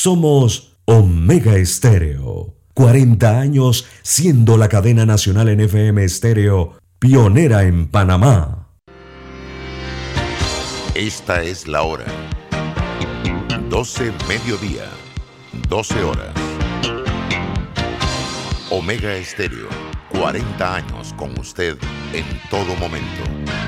Somos Omega Estéreo. 40 años siendo la cadena nacional en FM Estéreo, pionera en Panamá. Esta es la hora. 12 mediodía, 12 horas. Omega Estéreo, 40 años con usted en todo momento.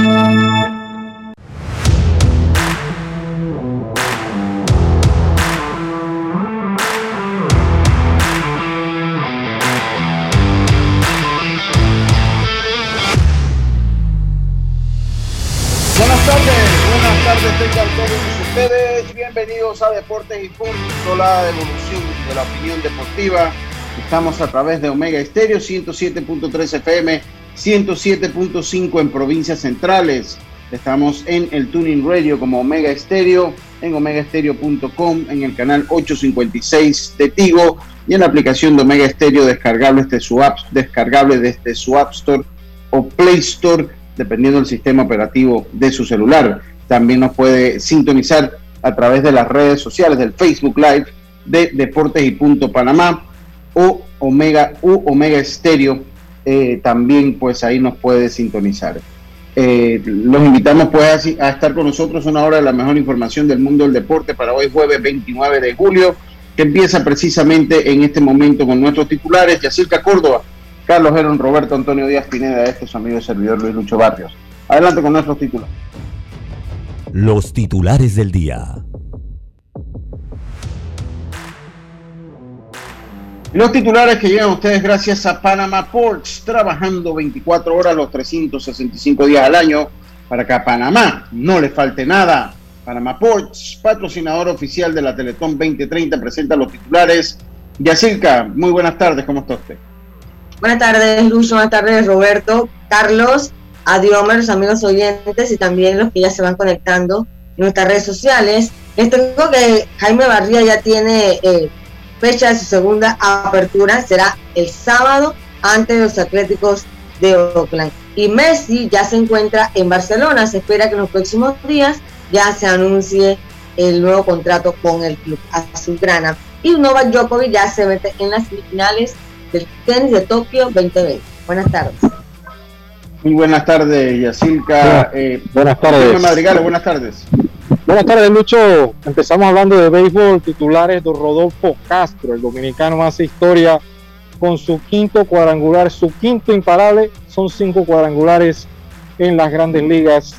Buenas tardes, buenas tardes tengan todos ustedes. Bienvenidos a Deportes y Punto, la evolución de la opinión deportiva. Estamos a través de Omega Estéreo 107.3 FM, 107.5 en provincias centrales. Estamos en el Tuning Radio como Omega Estéreo, en omegaestereo.com, en el canal 856 de Tigo y en la aplicación de Omega Estéreo descargable desde su app, descargable desde su App Store o Play Store, dependiendo del sistema operativo de su celular. También nos puede sintonizar a través de las redes sociales del Facebook Live de Deportes y Punto Panamá o Omega u Omega Estéreo. Eh, también pues ahí nos puede sintonizar. Eh, los invitamos pues así a estar con nosotros una hora de la mejor información del mundo del deporte para hoy jueves 29 de julio, que empieza precisamente en este momento con nuestros titulares, Yacirca Córdoba, Carlos Herón, Roberto Antonio Díaz Pineda, este es su amigo y servidor Luis Lucho Barrios. Adelante con nuestros titulares. los titulares del día. Los titulares que llegan ustedes gracias a Panama Ports, trabajando 24 horas los 365 días al año para que a Panamá no le falte nada. Panama Ports, patrocinador oficial de la Teletón 2030, presenta los titulares. Yacirca, muy buenas tardes, ¿cómo está usted? Buenas tardes, Lucho. Buenas tardes, Roberto, Carlos, Adiomers, amigos oyentes y también los que ya se van conectando en nuestras redes sociales. Les tengo que Jaime Barría ya tiene eh, fecha de su segunda apertura. Será el sábado ante los Atléticos de Oakland. Y Messi ya se encuentra en Barcelona. Se espera que en los próximos días ya se anuncie el nuevo contrato con el club azulgrana. Y Novak Djokovic ya se mete en las semifinales del tenis de Tokio 2020. Buenas tardes. Muy buenas tardes, Yacirca. Eh, Buenas tardes. Jaime Madrigal, buenas tardes. Buenas tardes, Lucho. Empezamos hablando de béisbol, titulares de Rodolfo Castro, el dominicano más historia con su quinto cuadrangular, su quinto imparable. Son cinco cuadrangulares en las grandes ligas,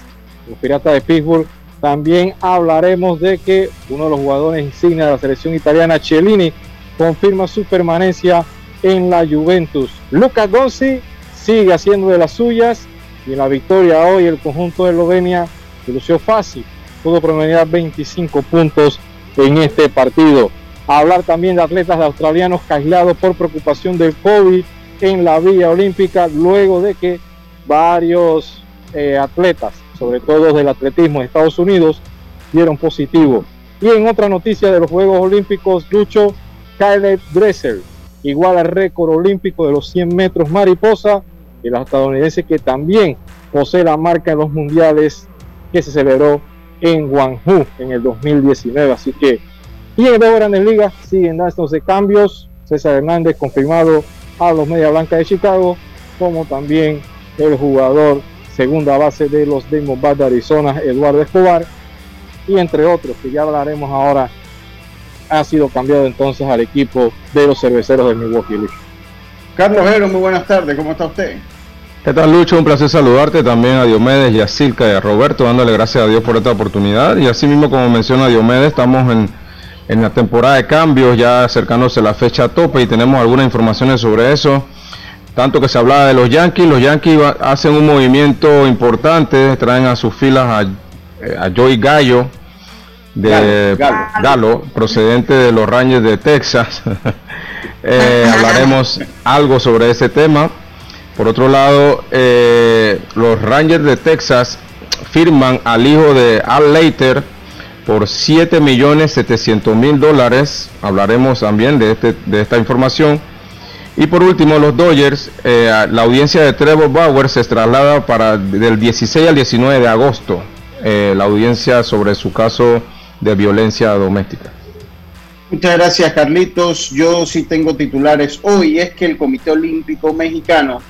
los Piratas de Pittsburgh. También hablaremos de que uno de los jugadores insignia de la selección italiana, Cellini, confirma su permanencia en la Juventus. Luca Gonzi sigue haciendo de las suyas y en la victoria hoy el conjunto de Eslovenia lució fácil, pudo promediar 25 puntos en este partido. Hablar también de atletas australianos aislados por preocupación del COVID en la Villa Olímpica, luego de que varios eh, atletas, sobre todo del atletismo de Estados Unidos, dieron positivo. Y en otra noticia de los Juegos Olímpicos, Lucho Kyle Dresser, igual al récord olímpico de los 100 metros mariposa, el estadounidense que también posee la marca en los mundiales que se celebró en Guangzhou en el 2019. Así que, y en dos grandes ligas siguen dándose cambios. César Hernández confirmado a los Media Blanca de Chicago, como también el jugador segunda base de los Diamondbacks de Arizona, Eduardo Escobar, y entre otros, que ya hablaremos ahora, ha sido cambiado entonces al equipo de los cerveceros de Milwaukee. Lucho. Carlos Hero, muy buenas tardes, ¿cómo está usted? ¿Qué tal Lucho? Un placer saludarte también a Diomedes y a Silca y a Roberto, dándole gracias a Dios por esta oportunidad. Y así mismo como menciona Diomedes, estamos en, en la temporada de cambios, ya acercándose la fecha tope y tenemos algunas informaciones sobre eso. Tanto que se hablaba de los Yankees, los Yankees va- hacen un movimiento importante, traen a sus filas a eh, a Joey Gallo de Galo, procedente de los Rangers de Texas. Eh, hablaremos algo sobre ese tema. Por otro lado, los Rangers de Texas firman al hijo de Al Leiter por 7 millones 700 mil dólares. Hablaremos también de, este, de esta información. Y por último, los Dodgers, eh, la audiencia de Trevor Bauer se traslada para del 16 al 19 de agosto, eh, la audiencia sobre su caso de violencia doméstica. Muchas gracias, Carlitos. Yo sí tengo titulares hoy. Es que el Comité Olímpico Mexicano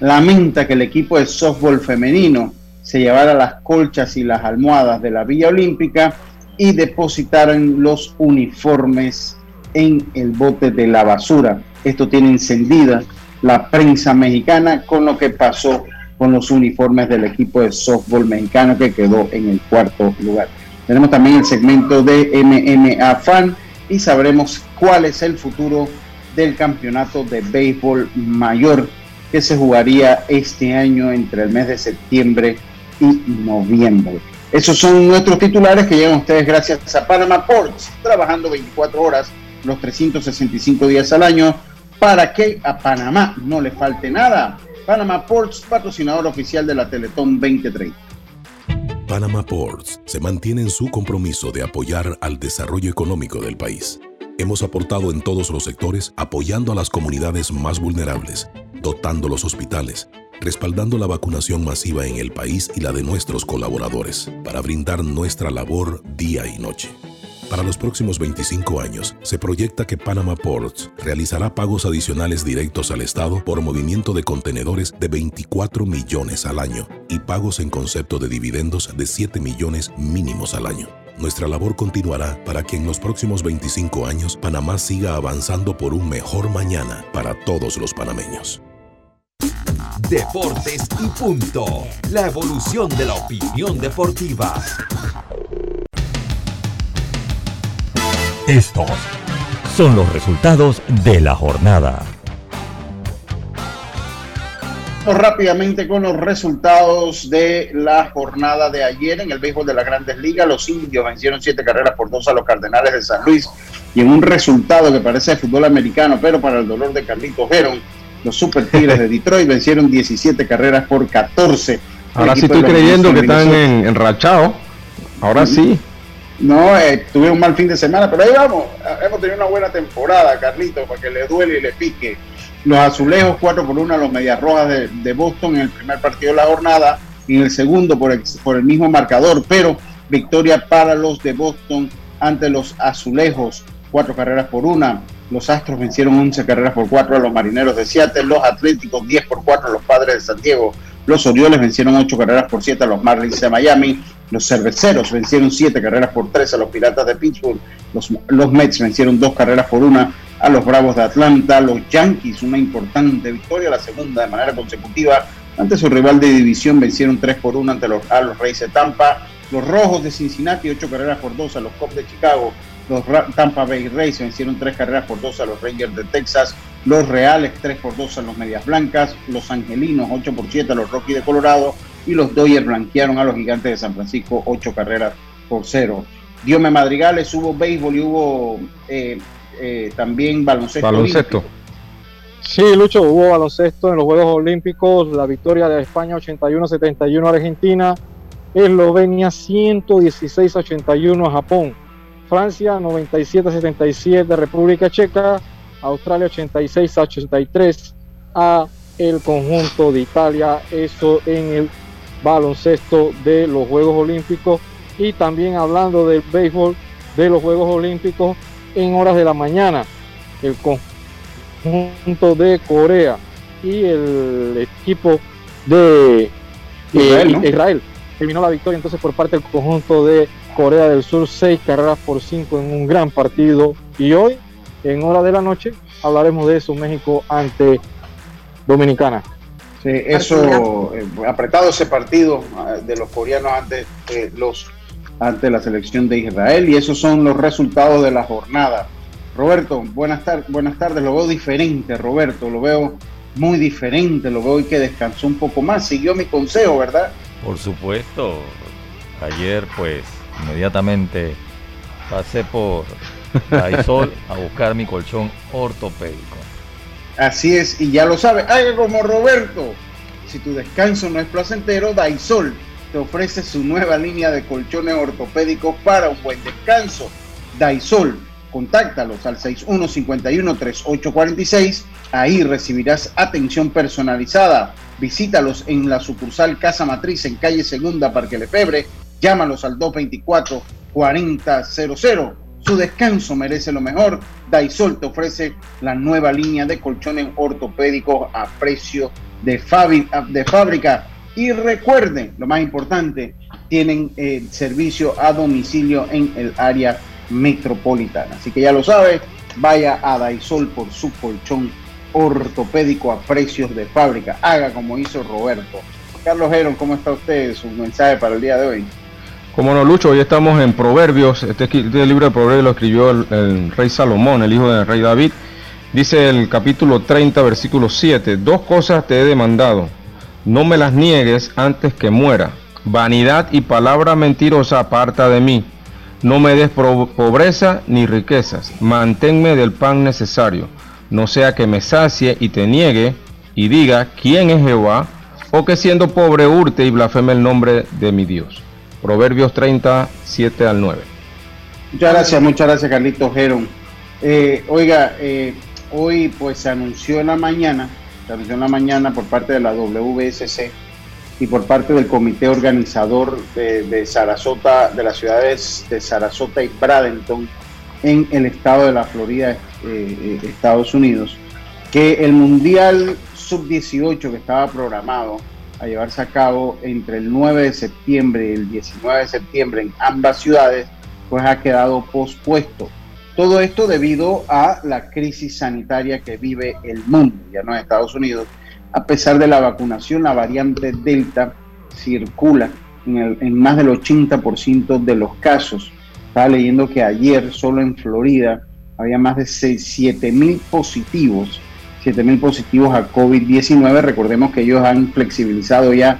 lamenta que el equipo de softball femenino se llevara las colchas y las almohadas de la Villa Olímpica y depositaran los uniformes en el bote de la basura. Esto tiene encendida la prensa mexicana con lo que pasó con los uniformes del equipo de softball mexicano que quedó en el cuarto lugar. Tenemos también el segmento de MMA Fan y sabremos cuál es el futuro del campeonato de béisbol mayor que se jugaría este año entre el mes de septiembre y noviembre. Esos son nuestros titulares que llegan ustedes gracias a Panama Ports, trabajando 24 horas los 365 días al año para que a Panamá no le falte nada. Panama Ports, patrocinador oficial de la Teletón 2030. Panama Ports se mantiene en su compromiso de apoyar al desarrollo económico del país. Hemos aportado en todos los sectores apoyando a las comunidades más vulnerables, dotando los hospitales, respaldando la vacunación masiva en el país y la de nuestros colaboradores, para brindar nuestra labor día y noche. Para los próximos 25 años, se proyecta que Panama Ports realizará pagos adicionales directos al Estado por movimiento de contenedores de 24 millones al año y pagos en concepto de dividendos de 7 millones mínimos al año. Nuestra labor continuará para que en los próximos 25 años Panamá siga avanzando por un mejor mañana para todos los panameños. Deportes y punto. La evolución de la opinión deportiva. Estos son los resultados de la jornada. Rápidamente con los resultados de la jornada de ayer en el béisbol de las grandes ligas. Los indios vencieron siete carreras por dos a los Cardenales de San Luis y en un resultado que parece de fútbol americano, pero para el dolor de Carlitos Geron los Super Tigres de Detroit vencieron 17 carreras por 14. Ahora sí estoy creyendo que están en, enrachados. Ahora sí. No, eh, tuve un mal fin de semana, pero ahí vamos. Hemos tenido una buena temporada, Carlitos, para que le duele y le pique. Los azulejos 4 por 1 a los Medias Rojas de, Boston en el primer partido de la jornada y en el segundo por el, por el mismo marcador, pero victoria para los de Boston ante los azulejos, cuatro carreras por una. Los Astros vencieron 11 carreras por 4 a los Marineros de Seattle. Los Atléticos 10 por 4 a los Padres de San Diego. Los Orioles vencieron 8 carreras por 7 a los Marlins de Miami. Los Cerveceros vencieron 7 carreras por 3 a los Piratas de Pittsburgh. Los, Mets vencieron 2 carreras por 1 a los Bravos de Atlanta. Los Yankees, una importante victoria, la segunda de manera consecutiva. Ante su rival de división vencieron 3 por 1 ante los, a los Reyes de Tampa. Los Rojos de Cincinnati, 8 carreras por 2 a los Cubs de Chicago. Los Tampa Bay Rays vencieron tres carreras por dos a los Rangers de Texas. Los Reales tres por dos a los Medias Blancas. Los Angelinos 8 por 7 a los Rockies de Colorado. Y los Dodgers blanquearon a los Gigantes de San Francisco ocho carreras por cero. Diome Madrigales, hubo béisbol y hubo eh, eh, también baloncesto. Baloncesto. Sí, Lucho, hubo baloncesto en los Juegos Olímpicos, la victoria de España 81-71 a Argentina, Eslovenia 116-81 a Japón. Francia 97-77 República Checa, Australia 86-83 a el conjunto de Italia, eso en el baloncesto de los Juegos Olímpicos. Y también hablando del béisbol de los Juegos Olímpicos en horas de la mañana, el conjunto de Corea y el equipo de Israel, Israel. Terminó la victoria entonces por parte del conjunto de Corea del Sur, seis carreras por cinco en un gran partido. Y hoy, en hora de la noche, hablaremos de eso, México ante Dominicana. Sí, eso, eh, apretado ese partido ah, de los coreanos ante, los, ante la selección de Israel y esos son los resultados de la jornada. Roberto, buenas, tardes buenas tardes, lo veo diferente, Roberto, lo veo muy diferente, lo veo que descansó un poco más, siguió mi consejo, ¿verdad? Por supuesto, Ayer pues inmediatamente pasé por Daisol a buscar mi colchón ortopédico. Así es, y ya lo sabe, haga como Roberto. Si tu descanso no es placentero, Daisol te ofrece su nueva línea de colchones ortopédicos para un buen descanso. Daisol, contáctalos al 6151-3846. Ahí recibirás atención personalizada. Visítalos en la sucursal Casa Matriz en calle Segunda, Parque Lefebre. Llámalos al 224-4000. Su descanso merece lo mejor. Daisol te ofrece la nueva línea de colchones ortopédicos a precio de, de fábrica. Y recuerden, lo más importante, tienen el servicio a domicilio en el área metropolitana. Así que ya lo sabe, vaya a Daisol por su colchón ortopédico a precios de fábrica. Haga como hizo Roberto. Carlos Heron, ¿cómo está usted? Su mensaje para el día de hoy. Como no, Lucho, hoy estamos en Proverbios. Este, este, libro de Proverbios lo escribió el, rey Salomón, el hijo del rey David. Dice el capítulo 30, versículo 7, dos cosas te he demandado, no me las niegues antes que muera. Vanidad y palabra mentirosa aparta de mí. No me des pobreza ni riquezas, manténme del pan necesario, no sea que me sacie y te niegue y diga quién es Jehová, o que siendo pobre hurte y blasfeme el nombre de mi Dios. Proverbios 37 al 9. Muchas gracias, muchas gracias Carlito Geron. Eh, oiga, eh, hoy pues se anunció en la mañana, se anunció en la mañana por parte de la WSC y por parte del comité organizador de, Sarasota, de las ciudades de Sarasota y Bradenton en el estado de la Florida, eh, Estados Unidos, que el Mundial Sub-18 que estaba programado a llevarse a cabo entre el 9 de septiembre y el 19 de septiembre en ambas ciudades, pues ha quedado pospuesto. Todo esto debido a la crisis sanitaria que vive el mundo, ya no Estados Unidos. A pesar de la vacunación, la variante Delta circula en, en más del 80% de los casos. Estaba leyendo que ayer solo en Florida había más de 7 mil positivos 7.000 positivos a COVID-19. Recordemos que ellos han flexibilizado ya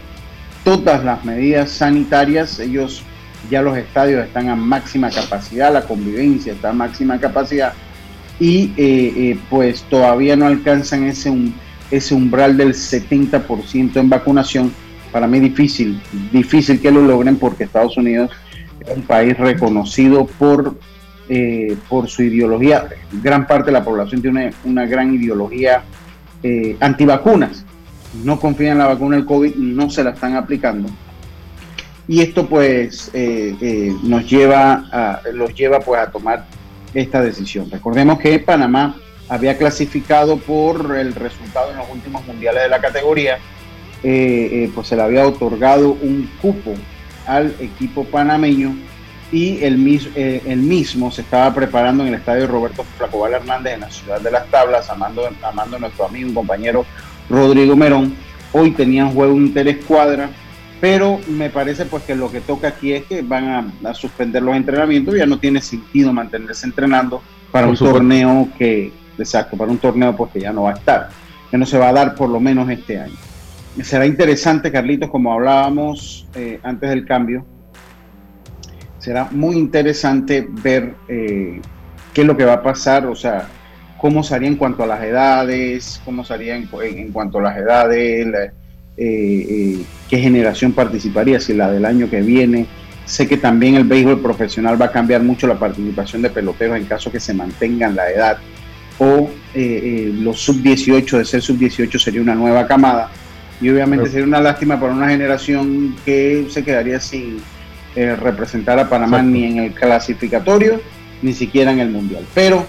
todas las medidas sanitarias. Ellos ya los estadios están a máxima capacidad, la convivencia está a máxima capacidad y eh, eh, pues todavía no alcanzan ese, ese umbral del 70% en vacunación. Para mí difícil, difícil que lo logren porque Estados Unidos es un país reconocido por eh, por su ideología. Gran parte de la población tiene una, gran ideología eh, antivacunas. No confían en la vacuna del COVID, no se la están aplicando. Y esto pues eh, nos lleva a, los lleva pues a tomar esta decisión. Recordemos que Panamá había clasificado por el resultado en los últimos mundiales de la categoría, pues se le había otorgado un cupo al equipo panameño y el, eh, el mismo se estaba preparando en el estadio Roberto Flacobal Hernández en la ciudad de Las Tablas, amando, amando a nuestro amigo y compañero Rodrigo Merón. Hoy tenían juego interescuadra, pero me parece pues que lo que toca aquí es que van a, suspender los entrenamientos, ya no tiene sentido mantenerse entrenando para un torneo que, exacto, para un torneo pues que ya no va a estar, que no se va a dar por lo menos este año. Será interesante, Carlitos, como hablábamos eh, antes del cambio, será muy interesante ver eh, qué es lo que va a pasar, o sea, cómo sería en cuanto a las edades, cómo sería en, cuanto a las edades, eh, eh, qué generación participaría, si la del año que viene. Sé que también el béisbol profesional va a cambiar mucho la participación de peloteros en caso que se mantengan la edad. O los sub-18, de ser sub-18 sería una nueva camada. Y obviamente sería una lástima para una generación que se quedaría sin, eh, representar a Panamá ni en el clasificatorio, ni siquiera en el Mundial. Pero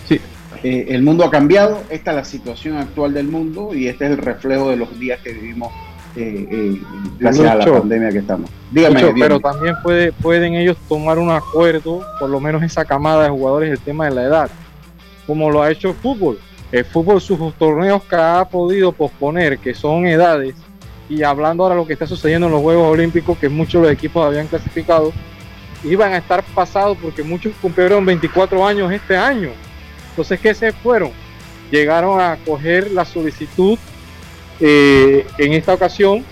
eh, el mundo ha cambiado, esta es la situación actual del mundo y este es el reflejo de los días que vivimos eh, gracias a la pandemia que estamos. Dígame, pero también puede, pueden ellos tomar un acuerdo, por lo menos esa camada de jugadores, el tema de la edad, como lo ha hecho el fútbol. El fútbol, sus torneos que ha podido posponer, que son edades, y hablando ahora de lo que está sucediendo en los Juegos Olímpicos, que muchos de los equipos habían clasificado, iban a estar pasados porque muchos cumplieron 24 años este año. Entonces, ¿qué se fueron? Llegaron a coger la solicitud eh, en esta ocasión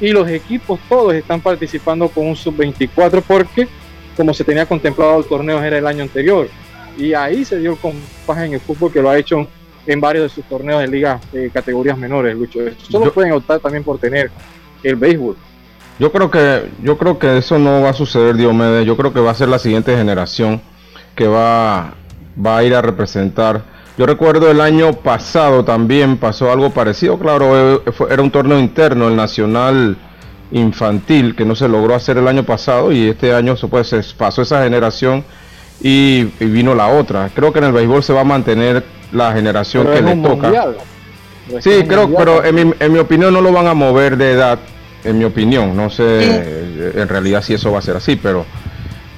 y los equipos todos están participando con un sub-24 porque como se tenía contemplado el torneo era el año anterior y ahí se dio el compás en el fútbol que lo ha hecho en varios de sus torneos de ligas de categorías menores, Lucho. Solo pueden optar también por tener el béisbol. Yo creo que yo creo que eso no va a suceder, Diomedes. Yo creo que va a ser la siguiente generación que va, va a ir a representar. Yo recuerdo el año pasado también pasó algo parecido, claro, eh, era un torneo interno, el Nacional Infantil, que no se logró hacer el año pasado y este año pues, se pasó esa generación y, vino la otra. Creo que en el béisbol se va a mantener la generación que le toca. Sí, creo, pero en mi, en mi opinión no lo van a mover de edad, en mi opinión. No sé eh, en realidad si eso va a ser así, pero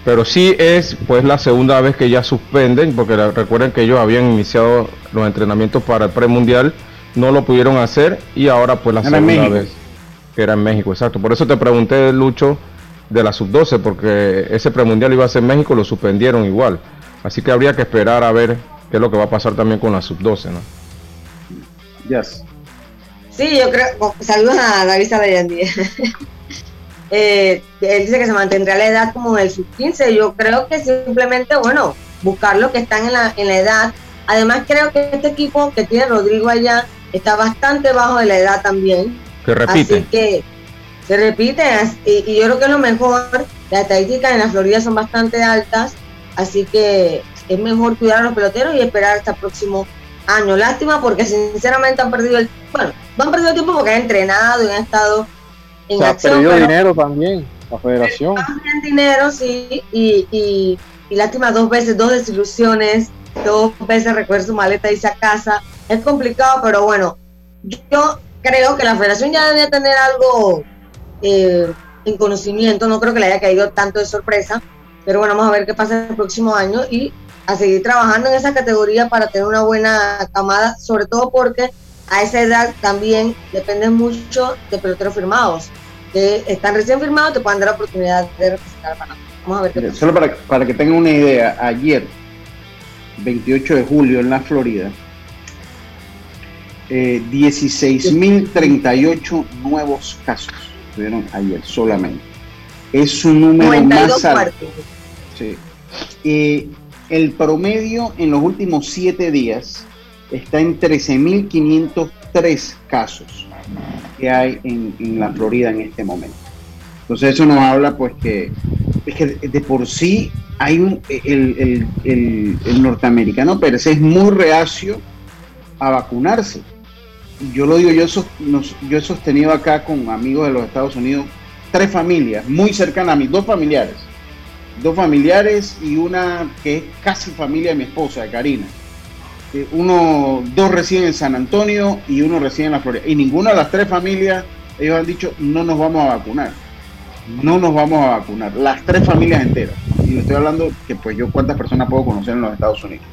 pero sí es pues la segunda vez que ya suspenden, porque recuerden que ellos habían iniciado los entrenamientos para el premundial, no lo pudieron hacer y ahora pues la segunda vez que era en México, exacto. Por eso te pregunté, Lucho, de la sub-12, porque ese premundial iba a ser en México, lo suspendieron igual. Así que habría que esperar a ver qué es lo que va a pasar también con la sub-12, ¿no? Yes. Sí, yo creo. Oh, saludos a David Sabayandí. eh, él dice que se mantendrá la edad como del sub-15. Yo creo que simplemente, bueno, buscar lo que están en la, en la edad. Además, creo que este equipo que tiene Rodrigo allá está bastante bajo de la edad también. Que repite. Así que se repite y, y, yo creo que es lo mejor. Las estadísticas en la Florida son bastante altas, así que es mejor cuidar a los peloteros y esperar hasta el próximo año. Lástima porque sinceramente han perdido el bueno, no han perdido el tiempo porque han entrenado y han estado en acción. Ha perdido dinero también, la federación. También dinero, sí, y, y, y, lástima dos veces, dos desilusiones, dos veces recoger su maleta y irse a casa. Es complicado, pero bueno, yo creo que la federación ya debe tener algo eh, en conocimiento, no creo que le haya caído tanto de sorpresa, pero bueno, vamos a ver qué pasa el próximo año y a seguir trabajando en esa categoría para tener una buena camada, sobre todo porque a esa edad también depende mucho de peloteros firmados, que están recién firmados, te pueden dar la oportunidad de representar a Panamá. Vamos a ver qué Solo para, para que tengan una idea, ayer, 28 de julio en la Florida, eh, 16.038 nuevos casos tuvieron ayer solamente. Es un número más alto. Sí. Eh, el promedio en los últimos siete días está en 13.503 casos que hay en, en, la Florida en este momento. Entonces eso nos habla pues que, es que de por sí hay un, el, el, el, el norteamericano pero es muy reacio a vacunarse. Yo lo digo, yo, yo he sostenido acá con amigos de los Estados Unidos tres familias muy cercanas a mí, dos familiares dos familiares y una que es casi familia de mi esposa, de Karina. Eh, uno, dos residen en San Antonio y uno reside en la Florida. Y ninguna de las tres familias, ellos han dicho, no nos vamos a vacunar. No nos vamos a vacunar. Las tres familias enteras. Y le estoy hablando que pues yo cuántas personas puedo conocer en los Estados Unidos.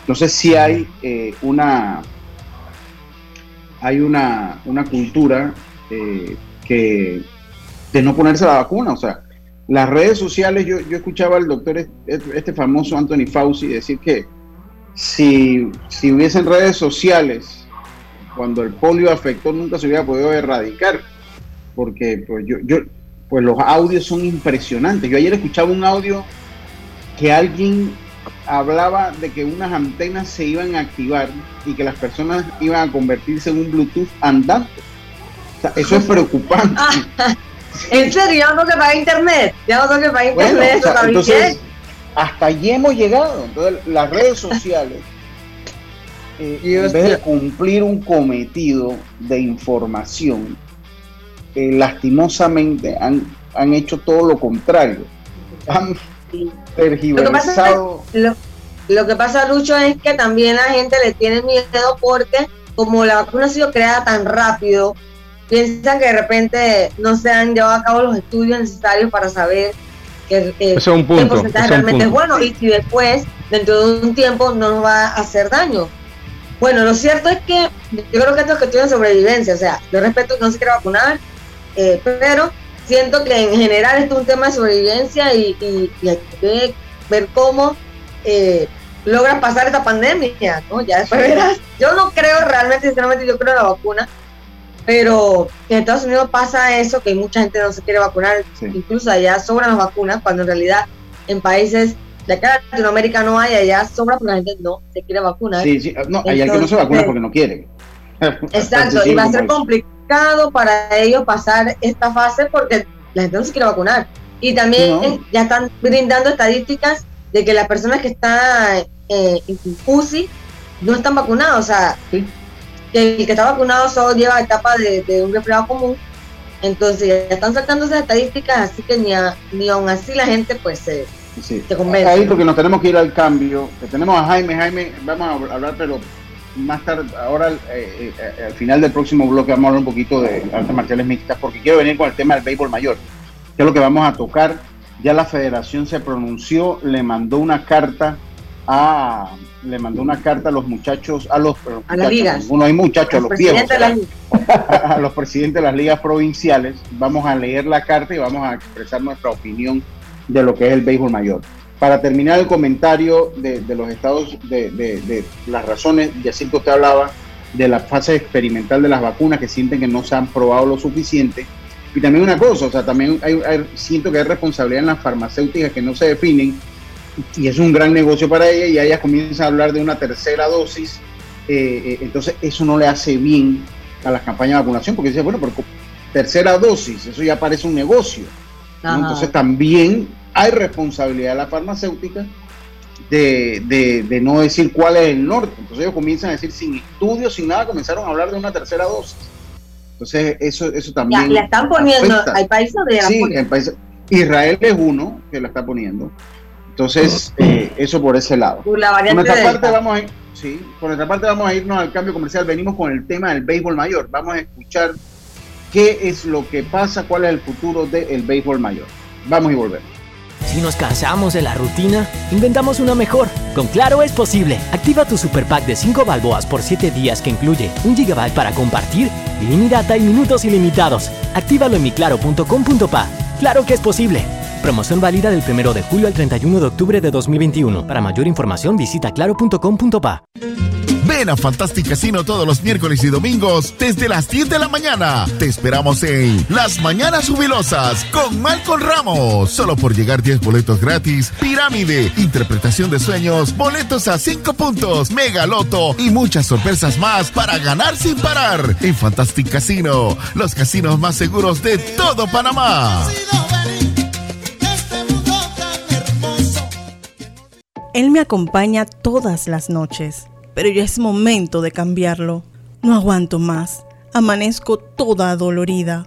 Entonces sí hay eh, una hay una, una cultura eh, que de no ponerse la vacuna. O sea, las redes sociales, yo, yo escuchaba al doctor, este, famoso Anthony Fauci, decir que si, si hubiesen redes sociales, cuando el polio afectó, nunca se hubiera podido erradicar, porque pues, yo, yo, pues los audios son impresionantes. Yo ayer escuchaba un audio que alguien hablaba de que unas antenas se iban a activar y que las personas iban a convertirse en un Bluetooth andante. O sea, eso es preocupante. En serio, ya no tengo que pagar internet. Ya no tengo que pagar internet. entonces, hasta allí hemos llegado. Entonces, las redes sociales, eh, en vez de cumplir un cometido de información, eh, lastimosamente han, han hecho todo lo contrario. Han tergiversado. Lo, lo que pasa, Lucho, es que también la gente le tiene miedo porque como la vacuna ha sido creada tan rápido, piensan que de repente no se han llevado a cabo los estudios necesarios para saber que, eh, es un punto, porcentaje realmente es bueno y si después, dentro de un tiempo, no nos va a hacer daño. Bueno, lo cierto es que yo creo que esto es cuestión de sobrevivencia, o sea, yo respeto que no se quiera vacunar, eh, pero siento que en general esto es un tema de sobrevivencia y, y, hay que ver cómo eh, logran pasar esta pandemia, ¿no? Ya después verás. Yo no creo realmente, sinceramente, yo creo en la vacuna, pero en Estados Unidos pasa eso, que mucha gente no se quiere vacunar, incluso allá sobran las vacunas, cuando en realidad en países de acá en Latinoamérica no hay, allá sobra porque la gente no se quiere vacunar. Sí, sí, no, hay que no se vacuna porque no quiere. Exacto, y va a ser complicado para ellos pasar esta fase porque la gente no se quiere vacunar. Y también ya están brindando estadísticas de que las personas que están eh, en UCI no están vacunados, o sea, que el que está vacunado solo lleva etapa de, de un resfriado común, entonces ya están saltando esas estadísticas, así que ni, ni aún así la gente pues se, convence. Ahí porque nos tenemos que ir al cambio, tenemos a Jaime, Jaime, vamos a hablar, pero más tarde, ahora eh, eh, al final del próximo bloque vamos a hablar un poquito de artes marciales mixtas, porque quiero venir con el tema del béisbol mayor, que es lo que vamos a tocar. Ya la federación se pronunció, le mandó una carta a le mandó una carta a los muchachos, a los, a las ligas. Uno hay muchachos, a los viejos, a los presidentes de las ligas provinciales. Vamos a leer la carta y vamos a expresar nuestra opinión de lo que es el béisbol mayor. Para terminar el comentario de, los estados, de, las razones, ya que usted hablaba de la fase experimental de las vacunas que sienten que no se han probado lo suficiente. Y también una cosa, o sea, también hay, siento que hay responsabilidad en las farmacéuticas que no se definen y es un gran negocio para ellas y ellas comienzan a hablar de una tercera dosis. Eh, eh, entonces eso no le hace bien a las campañas de vacunación porque dice, bueno, pero tercera dosis, eso ya parece un negocio. Entonces también hay responsabilidad de la farmacéutica de, no decir cuál es el norte. Entonces ellos comienzan a decir sin estudios, sin nada, comenzaron a hablar de una tercera dosis. Entonces eso, eso también... Ya, la están poniendo, hay países de Sí, Israel es uno que la está poniendo. Entonces, eh, eso por ese lado. Por la por nuestra parte vamos a sí, por nuestra parte vamos a irnos al cambio comercial. Venimos con el tema del béisbol mayor. Vamos a escuchar qué es lo que pasa, cuál es el futuro del béisbol mayor. Vamos y volvemos. Si nos cansamos de la rutina, inventamos una mejor. Con Claro es posible. Activa tu super pack de 5 balboas por 7 días que incluye un gigabyte para compartir, ilimitada y minutos ilimitados. Actívalo en miclaro.com.pa. Claro que es posible. Promoción válida del 1 de julio al 31 de octubre de 2021. Para mayor información visita claro.com.pa. Ven a Fantastic Casino todos los miércoles y domingos desde las 10 de la mañana. Te esperamos en Las Mañanas Jubilosas con Malcolm Ramos. Solo por llegar 10 boletos gratis, pirámide, interpretación de sueños, boletos a 5 puntos, mega loto y muchas sorpresas más para ganar sin parar. En Fantastic Casino, los casinos más seguros de todo Panamá. Él me acompaña todas las noches, pero ya es momento de cambiarlo. No aguanto más. Amanezco toda dolorida.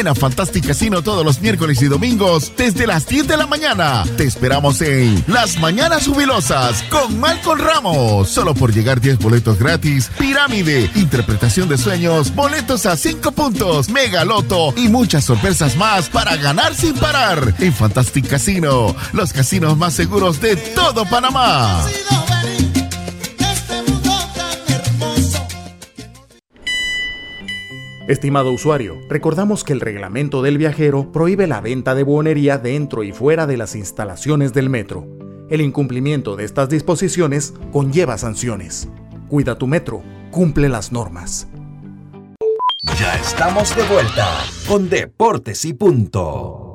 Ven a Fantastic Casino todos los miércoles y domingos desde las 10 de la mañana. Te esperamos en Las Mañanas Jubilosas con Malcolm Ramos. Solo por llegar 10 boletos gratis, pirámide, interpretación de sueños, boletos a 5 puntos, mega loto y muchas sorpresas más para ganar sin parar. En Fantastic Casino, los casinos más seguros de todo Panamá. Estimado usuario, recordamos que el reglamento del viajero prohíbe la venta de buonería dentro y fuera de las instalaciones del metro. El incumplimiento de estas disposiciones conlleva sanciones. Cuida tu metro, cumple las normas. Ya estamos de vuelta con Deportes y Punto.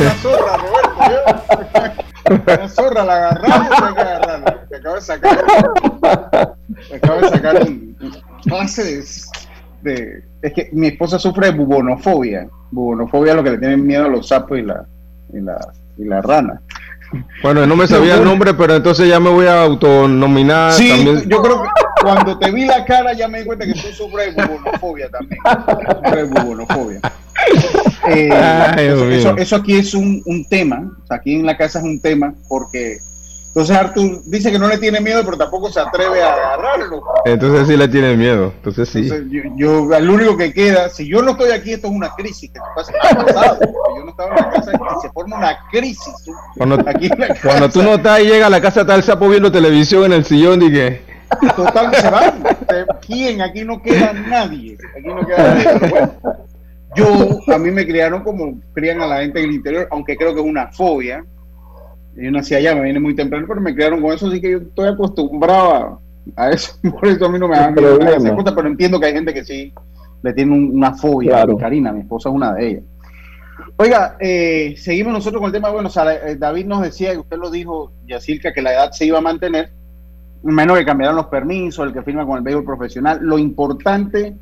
La zorra, Roberto. La zorra la agarramos agarrarla. Te acabo de sacar. Te acabo de sacar un clase de, de, Es que mi esposa sufre de bubonofobia. Bubonofobia es lo que le tienen miedo a los sapos y la, y la, y la rana. Bueno, no me sabía el nombre, pero entonces ya me voy a autonominar. Sí, también. yo creo que cuando te vi la cara ya me di cuenta que tú sufres de bubonofobia también. Sufres de bubonofobia. Eh, Ay, eso, eso aquí es un, un tema, o sea, aquí en la casa es un tema porque entonces Artur dice que no le tiene miedo, pero tampoco se atreve a agarrarlo. Entonces sí le tiene miedo. Entonces sí. Entonces, yo, yo, único que queda, si yo no estoy aquí, esto es una crisis que pasa pasado. Yo no estaba en la casa y se forma una crisis. Cuando, Aquí en la cuando tú casa. no estás y llega a la casa está el sapo viendo televisión en el sillón y que Total, se van. ¿Quién? Aquí no queda nadie. Aquí no queda nadie. Bueno, yo, a mí me criaron como crían a la gente en el interior, aunque creo que es una fobia. Yo nací allá, me viene muy temprano, pero me criaron con eso, así que yo estoy acostumbrado a, eso. Por eso a mí no me da El miedo pero entiendo que hay gente que sí le tiene un- una fobia. Claro. Karina, mi esposa es una de ellas. Oiga, eh, seguimos nosotros con el tema. Bueno, o sea, eh, David nos decía, y usted lo dijo, Yacirca, que la edad se iba a mantener, menos que cambiaran los permisos, el que firma con el béisbol profesional. Lo importante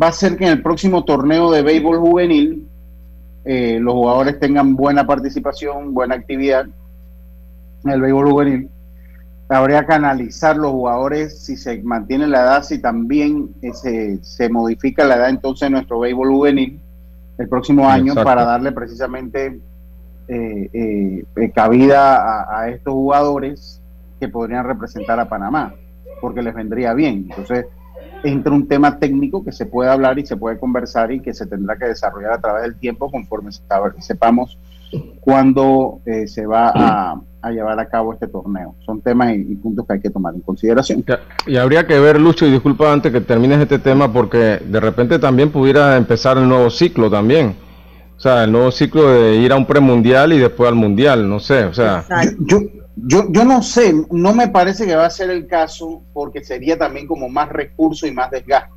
va a ser que en el próximo torneo de béisbol juvenil eh, los jugadores tengan buena participación, buena actividad en el béisbol juvenil. Habría que analizar los jugadores si se mantiene la edad, si también eh, se, se modifica la edad entonces en nuestro béisbol juvenil el próximo año Exacto. para darle precisamente eh, cabida a, a estos jugadores que podrían representar a Panamá, porque les vendría bien. Entonces, entra un tema técnico que se puede hablar y se puede conversar y que se tendrá que desarrollar a través del tiempo conforme sepamos cuándo eh, se va a, a llevar a cabo este torneo. Son temas y, y puntos que hay que tomar en consideración. Y habría que ver, Lucho, y disculpa antes que termines este tema, porque de repente también pudiera empezar el nuevo ciclo también. O sea, el nuevo ciclo de ir a un premundial y después al mundial, no sé, o sea. Yo, yo, yo no sé, no me parece que va a ser el caso porque sería también como más recurso y más desgaste.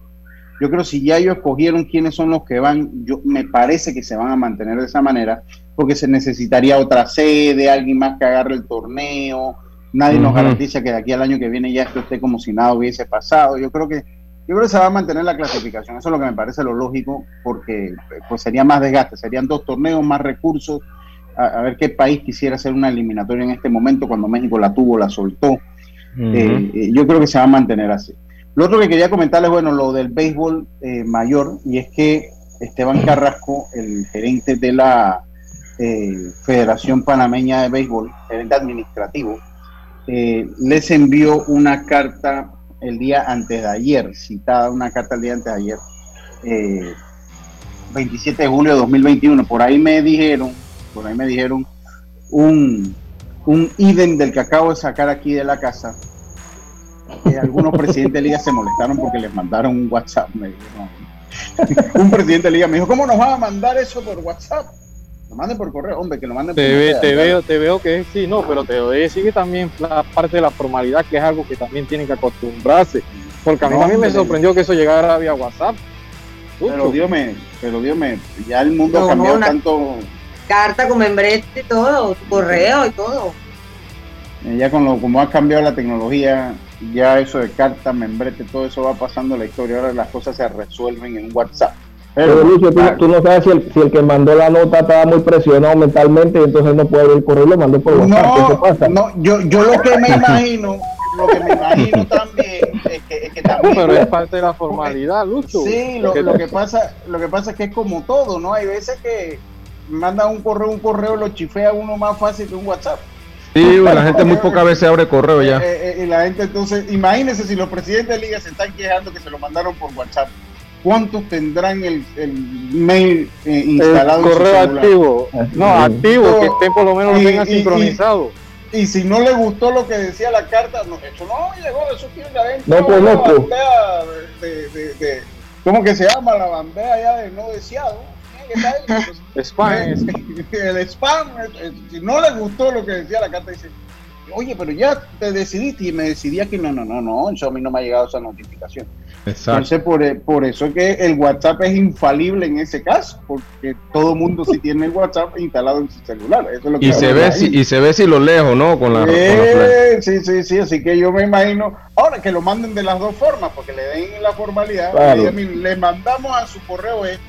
Yo creo que si ya ellos escogieron quiénes son los que van, yo me parece que se van a mantener de esa manera porque se necesitaría otra sede, alguien más que agarre el torneo. Nadie nos garantiza que de aquí al año que viene ya esto esté como si nada hubiese pasado. Yo creo que yo creo que se va a mantener la clasificación. Eso es lo que me parece lo lógico porque pues sería más desgaste, serían dos torneos, más recursos a, a ver qué país quisiera hacer una eliminatoria en este momento cuando México la tuvo, la soltó. Eh, eh, yo creo que se va a mantener así. Lo otro que quería comentarles, bueno, lo del béisbol eh, mayor, y es que Esteban Carrasco, el gerente de la eh, Federación Panameña de Béisbol, gerente administrativo, eh, les envió una carta el día antes de ayer, citada una carta el día antes de ayer, eh, 27 de julio de 2021. Por ahí me dijeron, por ahí me dijeron un, un idem del que acabo de sacar aquí de la casa. que algunos presidentes de liga se molestaron porque les mandaron un WhatsApp. Me dijeron, un presidente de liga me dijo, ¿cómo nos van a mandar eso por WhatsApp? Lo manden por correo, hombre, que lo manden te por ve- correo. te veo, te veo que sí, no, pero te voy a decir que también la parte de la formalidad, que es algo que también tienen que acostumbrarse. Porque a mí No, también me sorprendió que eso llegara vía WhatsApp. Pero. Dios me, pero Dios me, ya el mundo No, ha cambiado una- tanto, Carta con membrete y todo, tu correo y todo. eh, ya con lo como ha cambiado la tecnología, ya eso de carta, membrete, todo eso va pasando en la historia. Ahora las cosas se resuelven en WhatsApp. Pero Lucio, tú, no sabes si el, si el que mandó la nota estaba muy presionado mentalmente y entonces no puede ver el correo y lo mandó por WhatsApp. ¿Qué no, pasa? no, yo, yo lo que me imagino, lo que me imagino también es que, es que también Pero es parte de la formalidad, Lucho. Sí, lo que pasa, lo que pasa es que es como todo, ¿no? Hay veces que manda un correo, un correo lo chifea uno más fácil que un WhatsApp. Sí, la gente muy pocas veces abre correo ya. Eh, eh, y la gente entonces, imagínense si los presidentes de liga se están quejando que se lo mandaron por WhatsApp. ¿Cuántos tendrán el, el mail eh, instalado el en su correo activo. No, activo, que estén por lo menos lo Y- tengan y- sincronizado. Y si no le gustó lo que decía la carta, no, eso no llegó, eso tiene adentro. No una conozco. bandeja de, de, de- ¿Cómo que se llama? La bandeja ya de no deseado. ¿Qué está ahí? Pues, Spam. el spam, eh, eh, si no le gustó lo que decía la carta, dice, oye, pero ya te decidiste y me decidía que no, no, no, no, eso a mí no me ha llegado esa notificación. Exacto. Entonces, por, e- por eso es que el WhatsApp es infalible en ese caso, porque todo mundo sí tiene el WhatsApp instalado en su celular. Eso es lo que Y se ve si, y se ve si lo lejos, ¿no? Con la, con la flecha. Eh, sí, sí, sí, así que yo me imagino, ahora que lo manden de las dos formas, porque le den la formalidad, Claro. le, digan, "Miren, le mandamos a su correo esto,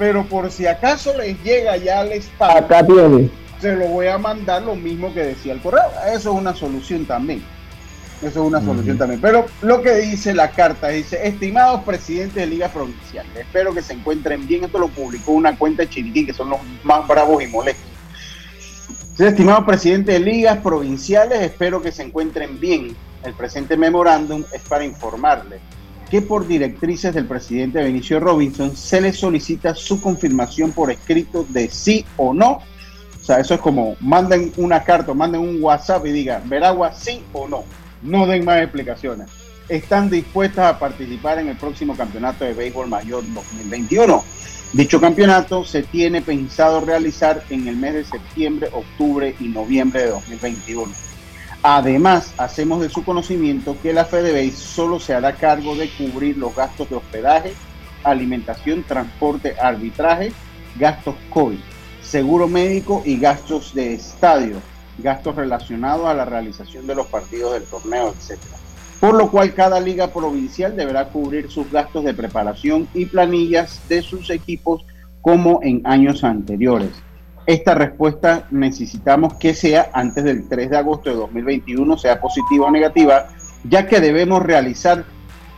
pero por si acaso les llega ya al spam, Acá tiene. se lo voy a mandar lo mismo que decía el correo. Eso es una solución también. Eso es una solución también. Pero lo que dice la carta dice, estimados presidentes de ligas provinciales, espero que se encuentren bien. Esto lo publicó una cuenta de Chiriquí, que son los más bravos y molestos. Estimados presidentes de ligas provinciales, espero que se encuentren bien. El presente memorándum es para informarles que por directrices del presidente Benicio Robinson se le solicita su confirmación por escrito de sí o no. O sea, eso es como manden una carta, manden un WhatsApp y digan, Veragua sí o no. No den más explicaciones. Están dispuestas a participar en el próximo campeonato de béisbol mayor 2021. Dicho campeonato se tiene pensado realizar en el mes de septiembre, octubre y noviembre de 2021. Además, hacemos de su conocimiento que la FedeBase solo se hará cargo de cubrir los gastos de hospedaje, alimentación, transporte, arbitraje, gastos COVID, seguro médico y gastos de estadio, gastos relacionados a la realización de los partidos del torneo, etc. Por lo cual cada liga provincial deberá cubrir sus gastos de preparación y planillas de sus equipos como en años anteriores. Esta respuesta necesitamos que sea antes del 3 de agosto de 2021, sea positiva o negativa, ya que debemos realizar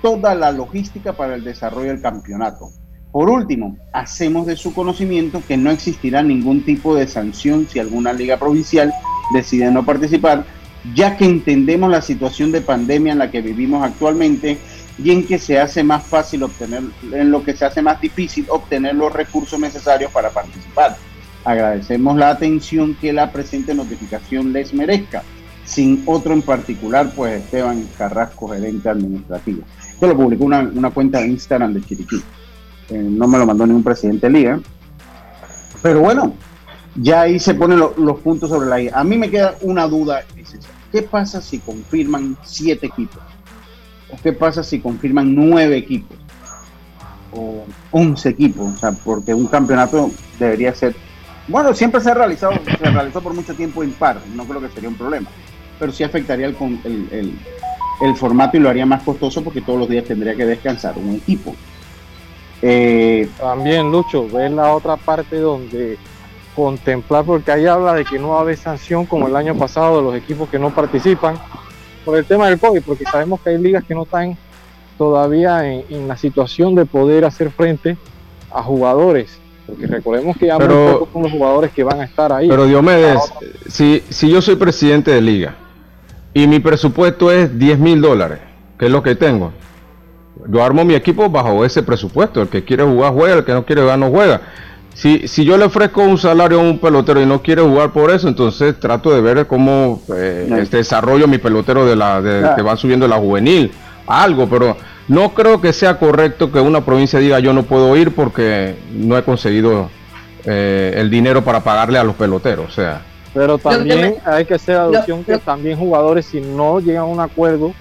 toda la logística para el desarrollo del campeonato. Por último, hacemos de su conocimiento que no existirá ningún tipo de sanción si alguna liga provincial decide no participar, ya que entendemos la situación de pandemia en la que vivimos actualmente y en que se hace más fácil obtener, en lo que se hace más difícil obtener los recursos necesarios para participar. Agradecemos la atención que la presente notificación les merezca. Sin otro en particular, pues Esteban Carrasco, gerente administrativo. Esto lo publicó una, una cuenta de Instagram de Chiriquí. Eh, no me lo mandó ningún presidente de liga. Pero bueno, ya ahí se ponen lo- los puntos sobre la I. A mí me queda una duda. ¿Qué pasa si confirman siete equipos? ¿O qué pasa si confirman nueve equipos? O once equipos. O sea, porque un campeonato debería ser. Bueno, siempre se ha realizado, se realizó por mucho tiempo impar. No creo que sería un problema. Pero sí afectaría el, el, el- formato y lo haría más costoso porque todos los días tendría que descansar un equipo. Eh, También, Lucho, ves la otra parte donde contemplar, porque ahí habla de que no va a haber sanción como el año pasado de los equipos que no participan por el tema del COVID, porque sabemos que hay ligas que no están todavía en la situación de poder hacer frente a jugadores, porque recordemos que ya muy Pero- pocos son los jugadores que van a estar ahí. Pero Diomedes, si, si yo soy presidente de liga y mi presupuesto es 10 mil dólares, que es lo que tengo, yo armo mi equipo bajo ese presupuesto. El que quiere jugar juega, el que no quiere jugar no juega. Si, si yo le ofrezco un salario a un pelotero y no quiere jugar por eso, entonces trato de ver cómo eh, este desarrollo mi pelotero de la de, Claro. que va subiendo la juvenil, algo, pero No creo que sea correcto que una provincia diga yo no puedo ir porque no he conseguido eh, el dinero para pagarle a los peloteros. O sea, pero también hay que hacer alusión que también jugadores si no llegan a un acuerdo,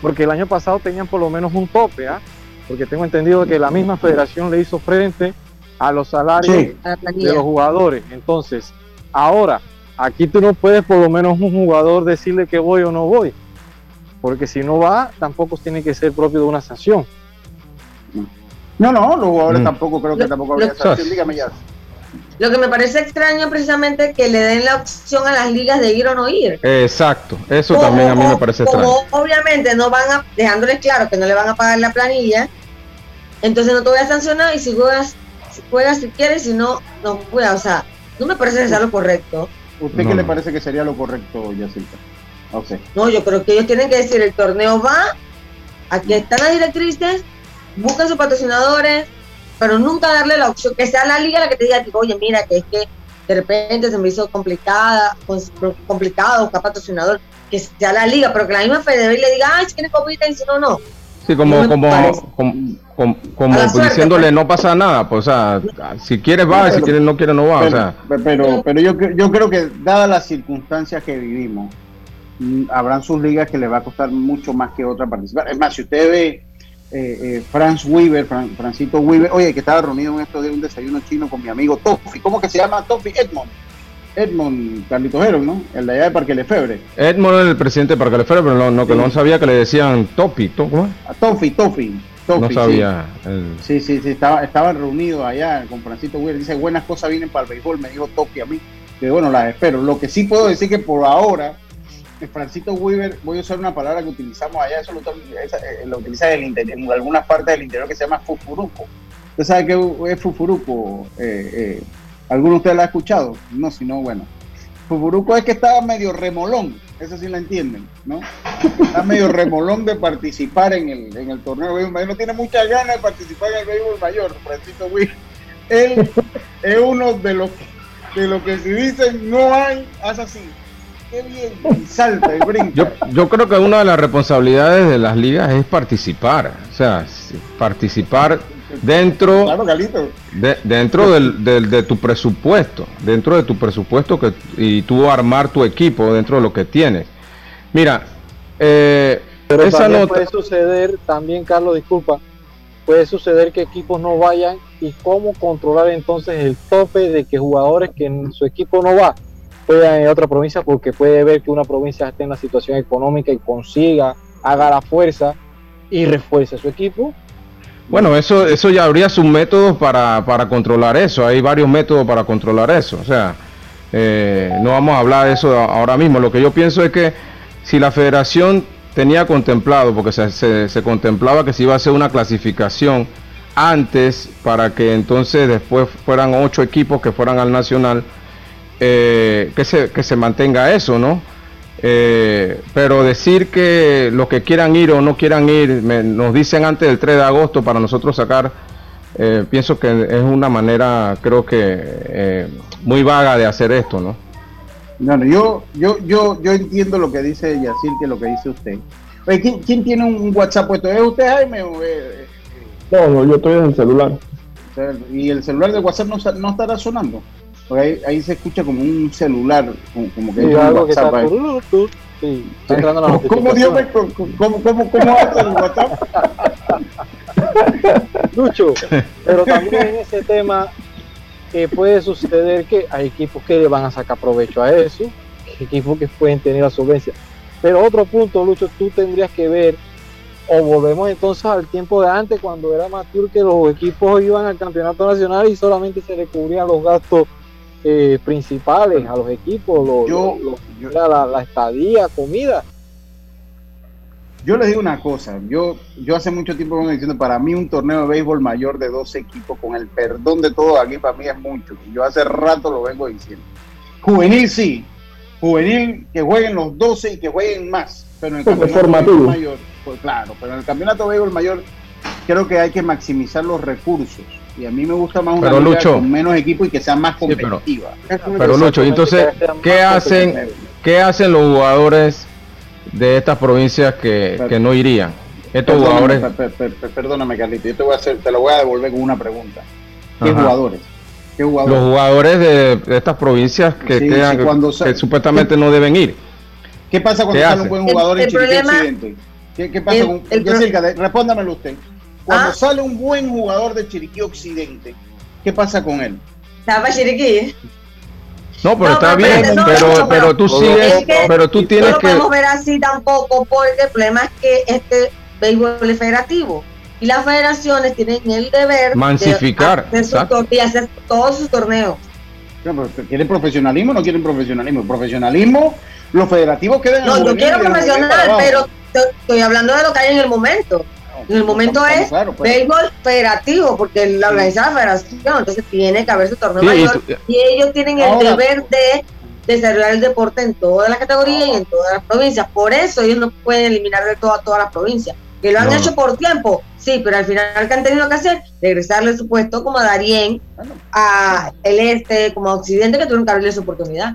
porque el año pasado tenían por lo menos un tope, ¿ah? porque tengo entendido que la misma federación le hizo frente a los salarios de los jugadores. Entonces, ahora, aquí tú no puedes por lo menos un jugador decirle que voy o no voy, porque si no va, tampoco tiene que ser propio de una sanción. No, no, los jugadores mm. tampoco creo que tampoco habría sanción. Dígame ya. Lo que me parece extraño precisamente que le den la opción a las ligas de ir o no ir. Exacto, eso también a mí me parece extraño. Como obviamente no van a, dejándoles claro que no le van a pagar la planilla, entonces no te voy a sancionar y si juegas, si juegas si quieres, si no, no juegas. O sea, no me parece que sea lo correcto. ¿Usted qué le parece que sería lo correcto, No, yo creo que ellos tienen que decir, el torneo va, aquí están las directrices, buscan sus patrocinadores, pero nunca darle la opción, que sea la liga la que te diga, oye, mira, que es que de repente se me hizo complicada, complicado buscar patrocinador, que sea la liga, pero que la misma Federación le diga, ay, si quieres compita y si no, no. Sí, como, como, como, como, diciéndole no pasa nada, pues, o sea, si quieres va, si quieres no quieres no va, pero, o sea. Pero, pero yo, yo creo que, dadas las circunstancias que vivimos, mm, habrán sus ligas que le va a costar mucho más que otra participar. Es más, si usted ve eh, eh, Franz Weaver, Francito Weaver, oye, que estaba reunido en esto de un desayuno chino con mi amigo Tofi, ¿cómo que se llama Tofi? Edmond. Edmond Carlitos Heron, ¿no? El de allá de Parque Lefebre. Edmond es el presidente de Parque Lefebre, pero no, que no sabía que le decían Tofi, ¿cómo? Tofi, Tofi. no sabía. Sí, sí, sí, estaba, estaban reunidos allá con Francito Weaver. Dice, buenas cosas vienen para el béisbol, me dijo Tofi a mí. Que bueno, las espero. Lo que sí puedo decir que por ahora Francito Weaver, voy a usar una palabra que utilizamos allá, eso lo, eh, lo utiliza en, en, algunas partes del interior que se llama fufuruco. ¿Usted sabe qué es fufuruco? Eh, eh, ¿Alguno de ustedes lo ha escuchado? No, si no, bueno. Fufuruco es que estaba medio remolón, eso sí lo entienden, ¿no? Está medio remolón de participar en el, en el torneo de béisbol. No tiene muchas ganas de participar en el béisbol mayor, Francito Weaver. Él es uno de los, de los que si dicen no hay, hace así salta y brinca. Yo, yo creo que una de las responsabilidades de las ligas es participar, o sea, participar dentro de, dentro del, de tu presupuesto, dentro de tu presupuesto que, y tú armar tu equipo dentro de lo que tienes. Mira, eh, pero esa también puede suceder, también Carlos, disculpa, puede suceder que equipos no vayan y cómo controlar entonces el tope de que jugadores que en su equipo no va en otra provincia porque puede ver que una provincia esté en la situación económica y consiga, haga la fuerza y refuerce su equipo. Bueno, eso, eso ya habría sus métodos para, para controlar eso. Hay varios métodos para controlar eso. O sea, eh, no vamos a hablar de eso ahora mismo. Lo que yo pienso es que si la federación tenía contemplado, porque se, se, se contemplaba que se iba a hacer una clasificación antes para que entonces después fueran ocho equipos que fueran al nacional, eh, que, se, que se mantenga eso, ¿no? Eh, pero decir que los que quieran ir o no quieran ir, nos dicen antes del 3 de agosto para nosotros sacar, eh, pienso que es una manera, creo que muy vaga de hacer esto, ¿no? Bueno, yo, yo, yo, yo entiendo lo que dice Yacir, que lo que dice usted. ¿quién, tiene un WhatsApp puesto? ¿Es usted, Jaime? no, no, yo estoy en el celular. ¿Y el celular de WhatsApp no, no estará sonando? Ahí, se escucha como un celular, como, que algo que está sí, ¿Cómo, Dios me, cómo, cómo, cómo, hace el WhatsApp? Lucho, pero también en ese tema que puede suceder que hay equipos que le van a sacar provecho a eso, equipos que pueden tener la solvencia. Pero otro punto, Lucho, tú tendrías que ver, o volvemos entonces al tiempo de antes, cuando era más que los equipos iban al campeonato nacional y solamente se le cubrían los gastos eh, principales a los equipos, yo, la, estadía, comida. Yo les digo una cosa, yo, yo hace mucho tiempo vengo diciendo, para mí un torneo de béisbol mayor de 12 equipos, con el perdón de todo aquí, para mí es mucho. Yo hace rato lo vengo diciendo. Juvenil sí, juvenil que jueguen los 12 y que jueguen más, pero en el campeonato mayor, pues claro, pero en el campeonato de béisbol mayor creo que hay que maximizar los recursos y a mí me gusta más una liga con menos equipo y que sea más competitiva. pero, Lucho, entonces, ¿qué hacen, ¿qué hacen los jugadores de estas provincias que, no irían? Estos Perdóname, jugadores. per- per- per- perdóname, Carlito, yo te, voy a hacer, te lo voy a devolver con una pregunta. ¿Qué Ajá. jugadores? ¿Qué jugadores? Los jugadores de, de estas provincias que, Sí, quedan- sí, que- cuando que, supuestamente no deben ir. ¿Qué pasa cuando ¿Qué sale un buen El- jugador en el Chiriquí problema- Occidente? ¿Qué, qué pasa el- con el pro- Yacirca, de- respóndamelo usted. Cuando Ah. sale un buen jugador de Chiriquí Occidente, ¿qué pasa con él? Estaba Chiriquí. ¿eh? No, pero No, está pero bien, no, pero, no, pero tú Es sigues, que pero tú no tienes lo que... podemos ver así tampoco porque el problema es que este béisbol es federativo y las federaciones tienen el deber Mansificar, de hacer, sus y hacer todos sus torneos. No, ¿Quieren profesionalismo o no quieren profesionalismo? Profesionalismo, los federativos quedan en No, yo quiero para profesional, pero estoy hablando de lo que hay en el momento. En el momento estamos- es estamos claros, pues. béisbol federativo, porque la organiza la federación, entonces tiene que haber su torneo Sí, y mayor tú- y ellos tienen el Ahora- deber de desarrollar el deporte en todas las categorías y en todas las provincias. Por eso ellos no pueden eliminar de todo a todas las provincias. Que lo han No. hecho por tiempo, sí, pero al final que han tenido que hacer, regresarle su puesto como a Darien, a el este, como a Occidente, que tuvieron que abrirle su oportunidad.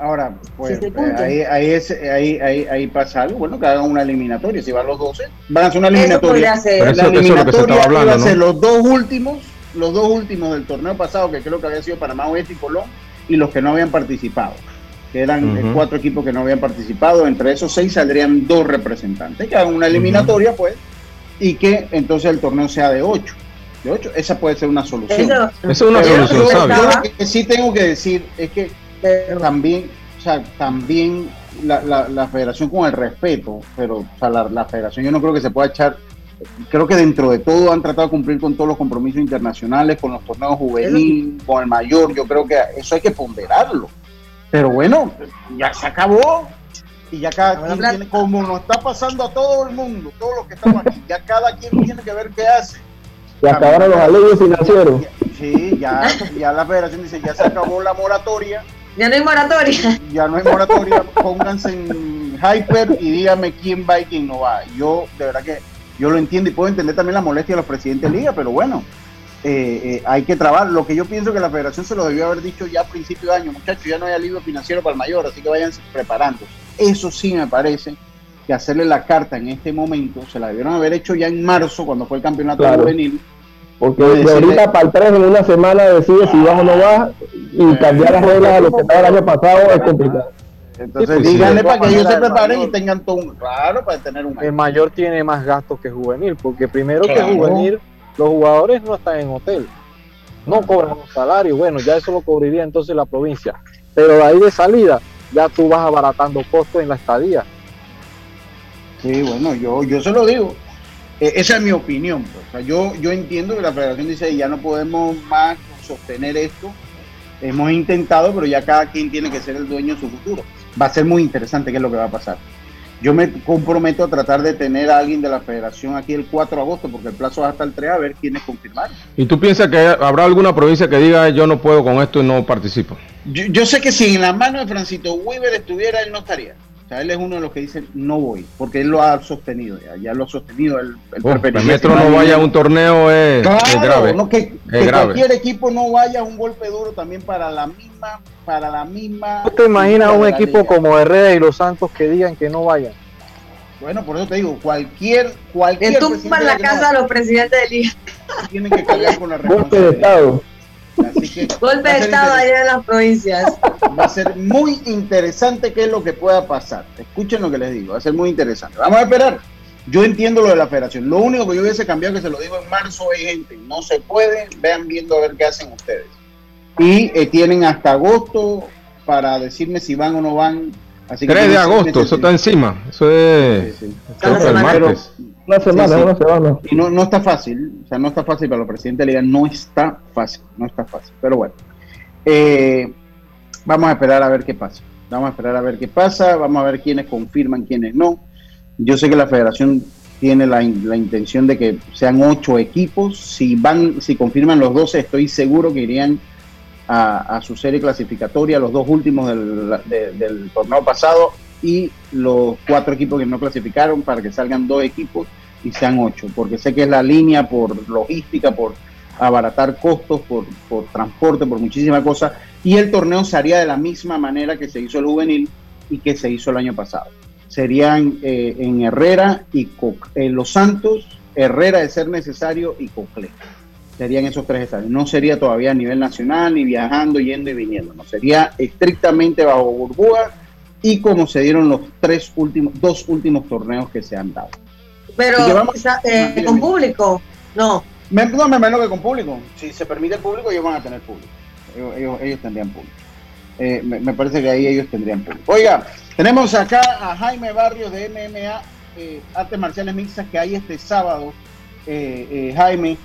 Ahora, pues eh, ahí, ahí, es- ahí, ahí, ahí pasa algo, bueno, que hagan una eliminatoria, si van los 12, van a hacer una Eso eliminatoria. ser. Pero La eso- eso es lo que se eliminatoria estaba hablando, iba a ¿no? ser los dos últimos, los dos últimos del torneo pasado, que creo que había sido Panamá Oeste y Colón, y los que no habían participado, que eran eh, cuatro equipos que no habían participado, entre esos seis saldrían dos representantes, que hagan una eliminatoria, pues, y que entonces el torneo sea de ocho. De ocho, esa puede ser una solución. Eso- Esa es una Pero solución yo- sabia. yo lo que sí tengo que decir es que también, o sea, también la, la- la federación con el respeto, pero o sea, la, la federación yo no creo que se pueda echar, creo que dentro de todo han tratado de cumplir con todos los compromisos internacionales, con los torneos juvenil, con el mayor, yo creo que eso hay que ponderarlo. Pero bueno, ya se acabó. Y ya cada quien tiene, como nos está pasando a todo el mundo, todos los que estamos aquí, ya cada quien tiene que ver qué hace. Se acabaron los alivios financieros. Sí, ya, ya la federación dice, ya se acabó la moratoria, Ya no hay moratoria. ya no hay moratoria, pónganse en hyper y díganme quién va y quién no va. Yo, de verdad que yo lo entiendo y puedo entender también la molestia de los presidentes de liga, pero bueno, eh, eh, hay que trabajar. Lo que yo pienso que la federación se lo debió haber dicho ya a principio de año, muchachos, ya no hay alivio financiero para el mayor, así que vayan preparando. Eso sí me parece que hacerle la carta en este momento, se la debieron haber hecho ya en marzo, cuando fue el campeonato Claro. juvenil. Porque de ahorita para el 3 en una semana decide si vas o no vas y cambiar las reglas a lo que estaba el año pasado es complicado. Entonces Sí, pues, díganle sí, para que de ellos se preparen y tengan todo un claro para tener un El mayor tiene más gastos que juvenil, porque primero Claro. que juvenil, los jugadores no están en hotel, no cobran un salario, bueno, ya eso lo cobraría entonces la provincia, pero de ahí de salida, ya tú vas abaratando costos en la estadía. Sí, bueno, yo, yo se lo digo. Eh, esa es mi opinión. pues. O sea, yo, yo entiendo que la federación dice ya no podemos más sostener esto. Hemos intentado, pero ya cada quien tiene que ser el dueño de su futuro. Va a ser muy interesante qué es lo que va a pasar. Yo me comprometo a tratar de tener a alguien de la federación aquí el 4 de agosto, porque el plazo va hasta el 3 a ver quiénes confirmaron. ¿Y tú piensas que habrá alguna provincia que diga yo no puedo con esto y no participo? Yo, yo sé que si en la mano de Francito Weaver estuviera, él no estaría. O sea, él es uno de los que dicen no voy, porque él lo ha sostenido, ya, ya lo ha sostenido. Él, él Oh, Metro no vaya a un torneo es, Claro, es grave. no, que, es que grave. cualquier equipo no vaya a un golpe duro también para la misma, para la misma. ¿Tú te imaginas un equipo liga? como Herrera y los Santos que digan que no vayan? Bueno, por eso te digo, cualquier, cualquier Le tumban la casa a los presidentes de liga. no, tienen que cargar con la Golpe de responsabilidad. Estado. Así que Golpe de estado allá en las provincias. Va a ser muy interesante qué es lo que pueda pasar. Escuchen lo que les digo, va a ser muy interesante. Vamos a esperar. Yo entiendo lo de la federación. Lo único que yo hubiese cambiado, que se lo digo en marzo, es gente, no se puede, vean viendo a ver qué hacen ustedes. Y eh, tienen hasta agosto para decirme si van o no van. Así que 3 de agosto, eso está encima. Eso es Sí, sí. el martes. Una semana, Sí, sí. una semana. Y no, no está fácil, o sea, no está fácil para los presidentes de liga, no está fácil, no está fácil. Pero bueno, eh, vamos a esperar a ver qué pasa. Vamos a esperar a ver qué pasa, vamos a ver quiénes confirman, quiénes no. Yo sé que la federación tiene la, la intención de que sean ocho equipos. Si van, si confirman los 12, estoy seguro que irían a, a su serie clasificatoria, los dos últimos del, de- del torneo pasado y los cuatro equipos que no clasificaron para que salgan dos equipos y sean ocho, porque sé que es la línea por logística, por abaratar costos, por, por transporte, por muchísimas cosas, y el torneo se haría de la misma manera que se hizo el juvenil y que se hizo el año pasado. serían eh, en Herrera y en Los Santos, Herrera de ser necesario y Coclé. Serían esos tres estadios. No sería todavía a nivel nacional, ni viajando, yendo y viniendo. No, sería estrictamente bajo burbuja y como se dieron los tres últimos, dos últimos torneos que se han dado. Pero eh, con público, no. no, me menos que con público. Si se permite el público, ellos van a tener público. Ellos, tendrían público. Eh, me, parece que ahí ellos tendrían público. Oiga, tenemos acá a Jaime Barrios de MMA, eh, Artes Marciales Mixtas, que hay este sábado. Jaime,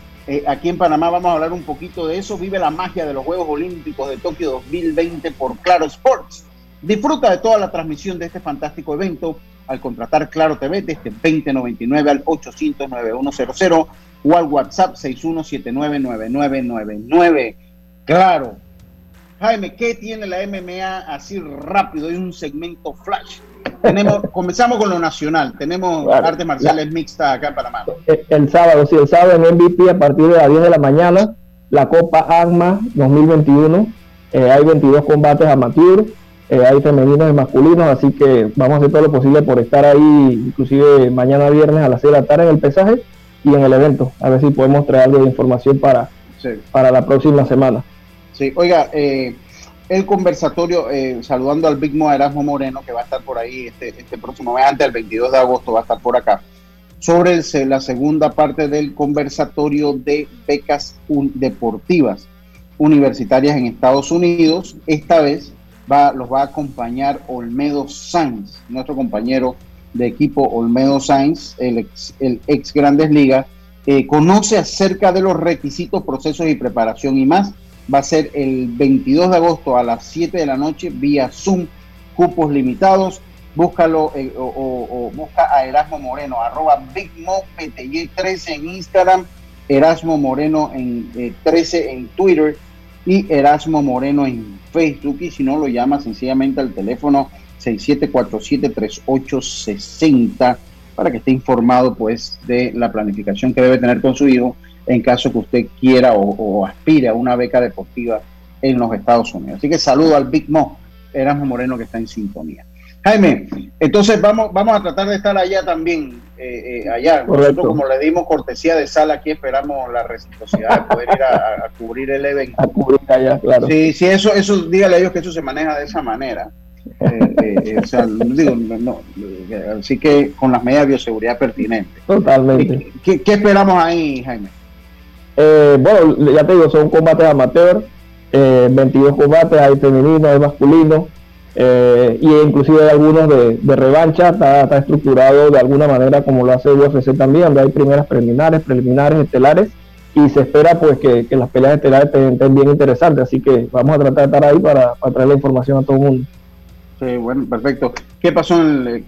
aquí en Panamá vamos a hablar un poquito de eso. Vive la magia de los Juegos Olímpicos de Tokio 2020 por Claro Sports. Disfruta de toda la transmisión de este fantástico evento al contratar Claro TV desde 2099 al 800-9100 o al WhatsApp 61799999. Claro. Jaime, ¿qué tiene la MMA así rápido? Hay un segmento flash. Tenemos, comenzamos con lo nacional. Tenemos artes marciales mixtas acá en Panamá. El, sábado, sí, el sábado en MVP a partir de las 10 de la mañana, la Copa AGMA 2021. Eh, hay 22 combates amateur eh, hay femeninos y masculinos, así que vamos a hacer todo lo posible por estar ahí, inclusive mañana viernes a las 6 de la tarde en el pesaje y en el evento, a ver si podemos traer algo de información para, para la próxima semana. Sí, oiga, eh, el conversatorio, eh, saludando al Big Mo Erasmo Moreno, que va a estar por ahí este, este próximo mes, antes del 22 de agosto, va a estar por acá, sobre la segunda parte del conversatorio de becas deportivas universitarias en Estados Unidos, esta vez los va a acompañar Olmedo Sainz, nuestro compañero de equipo Olmedo Sainz, el ex, el ex Grandes Ligas, eh, conoce acerca de los requisitos, procesos y preparación y más. Va a ser el 22 de agosto a las 7 de la noche vía Zoom, cupos limitados. Búscalo eh, o, busca a Erasmo Moreno, arroba BigMoPTY13 en Instagram, Erasmo Moreno en 13 eh, en Twitter y Erasmo Moreno en Facebook y si no lo llama sencillamente al teléfono 6747-3860 para que esté informado pues de la planificación que debe tener con su hijo en caso que usted quiera o, aspire a una beca deportiva en los Estados Unidos. Así que saludo al Big Mo, Erasmo Moreno que está en sintonía. Jaime, entonces vamos, vamos a tratar de estar allá también, eh, eh, allá. Nosotros como le dimos cortesía de sala, aquí esperamos la reciprocidad de poder ir a, cubrir el evento. A cubrir allá, claro. Sí, sí, eso, eso, dígale a ellos que eso se maneja de esa manera. Eh, o sea, digo, no, así que con las medidas de bioseguridad pertinentes. Totalmente. ¿Qué, qué esperamos ahí, Jaime? bueno, ya te digo, son combates amateur, 22 combates, hay femenino, hay masculino eh, y inclusive hay algunos de, revancha, está, estructurado de alguna manera como lo hace UFC también, donde hay primeras preliminares, preliminares, estelares, y se espera pues que, las peleas estelares estén, bien interesantes, así que vamos a tratar de estar ahí para, traer la información a todo el mundo. Sí, bueno, perfecto. ¿Qué pasó,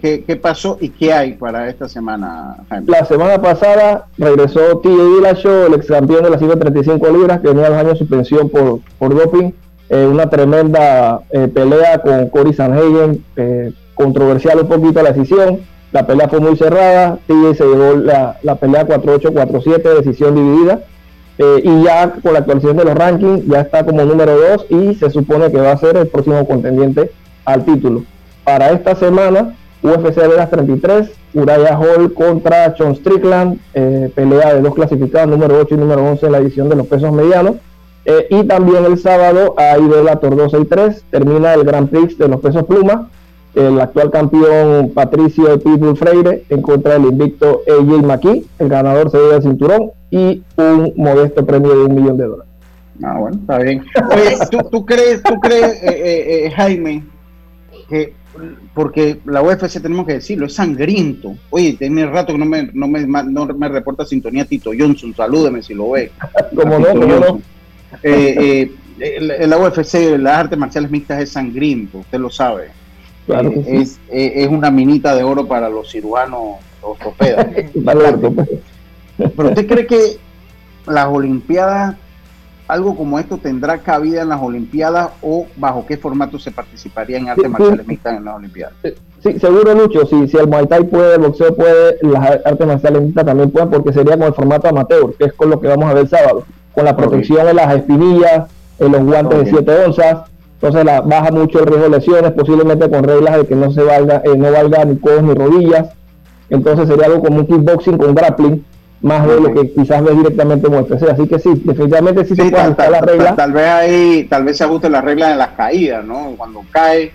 qué, pasó y qué hay para esta semana, Jaime? La semana pasada regresó TJ Dillashaw, el ex campeón de las 135 libras, que tenía dos años de suspensión por, por doping eh, una tremenda eh, pelea con Cory Sanhagen, eh, controversial un poquito la decisión. La pelea fue muy cerrada, TJ se llevó la, la pelea 4-8, 4-7, decisión dividida. y ya con la actualización de los rankings, ya está como número 2 y se supone que va a ser el próximo contendiente al título. Para esta semana, UFC Vegas 33, Uriah Hall contra John Strickland, pelea de dos clasificados, número 8 y número 11 en la edición de los pesos medianos. Eh, y también el sábado hay Velator 2 y 3, termina el Grand Prix de los pesos pluma, el actual campeón Patricio Pitbull Freire en contra del invicto AJ McKee, el ganador se lleva el cinturón y un modesto premio de un millón de dólares. Ah, bueno, está bien. Oye, ¿tú, crees, tú crees eh, eh, Jaime, que porque la UFC tenemos que decirlo, es sangriento. Oye, tiene rato que no me, no me, no me reporta sintonía Tito Johnson, salúdeme si lo ve. Como no, no. Eh, eh, la UFC, las artes marciales mixtas es sangriento, usted lo sabe. Eh, es, eh, es, una minita de oro para los cirujanos ortopedas. Pero usted cree que las Olimpiadas, algo como esto tendrá cabida en las Olimpiadas o bajo qué formato se participaría en artes marciales mixtas en las Olimpiadas? Sí, seguro Lucho, si, si el Muay Thai puede, el boxeo puede, las artes marciales mixtas también pueden, porque sería con el formato amateur, que es con lo que vamos a ver el sábado con la protección en las espinillas, en los guantes de 7 onzas, entonces la, baja mucho el riesgo de lesiones, posiblemente con reglas de que no se valga, eh, no valga ni codos ni rodillas, entonces sería algo como un kickboxing con grappling, más de lo que quizás ves directamente en UFC. Así que sí, definitivamente sí, se puede ajustar la regla. Tal, vez ahí, tal vez se ajuste la regla de las caídas, ¿no? Cuando cae,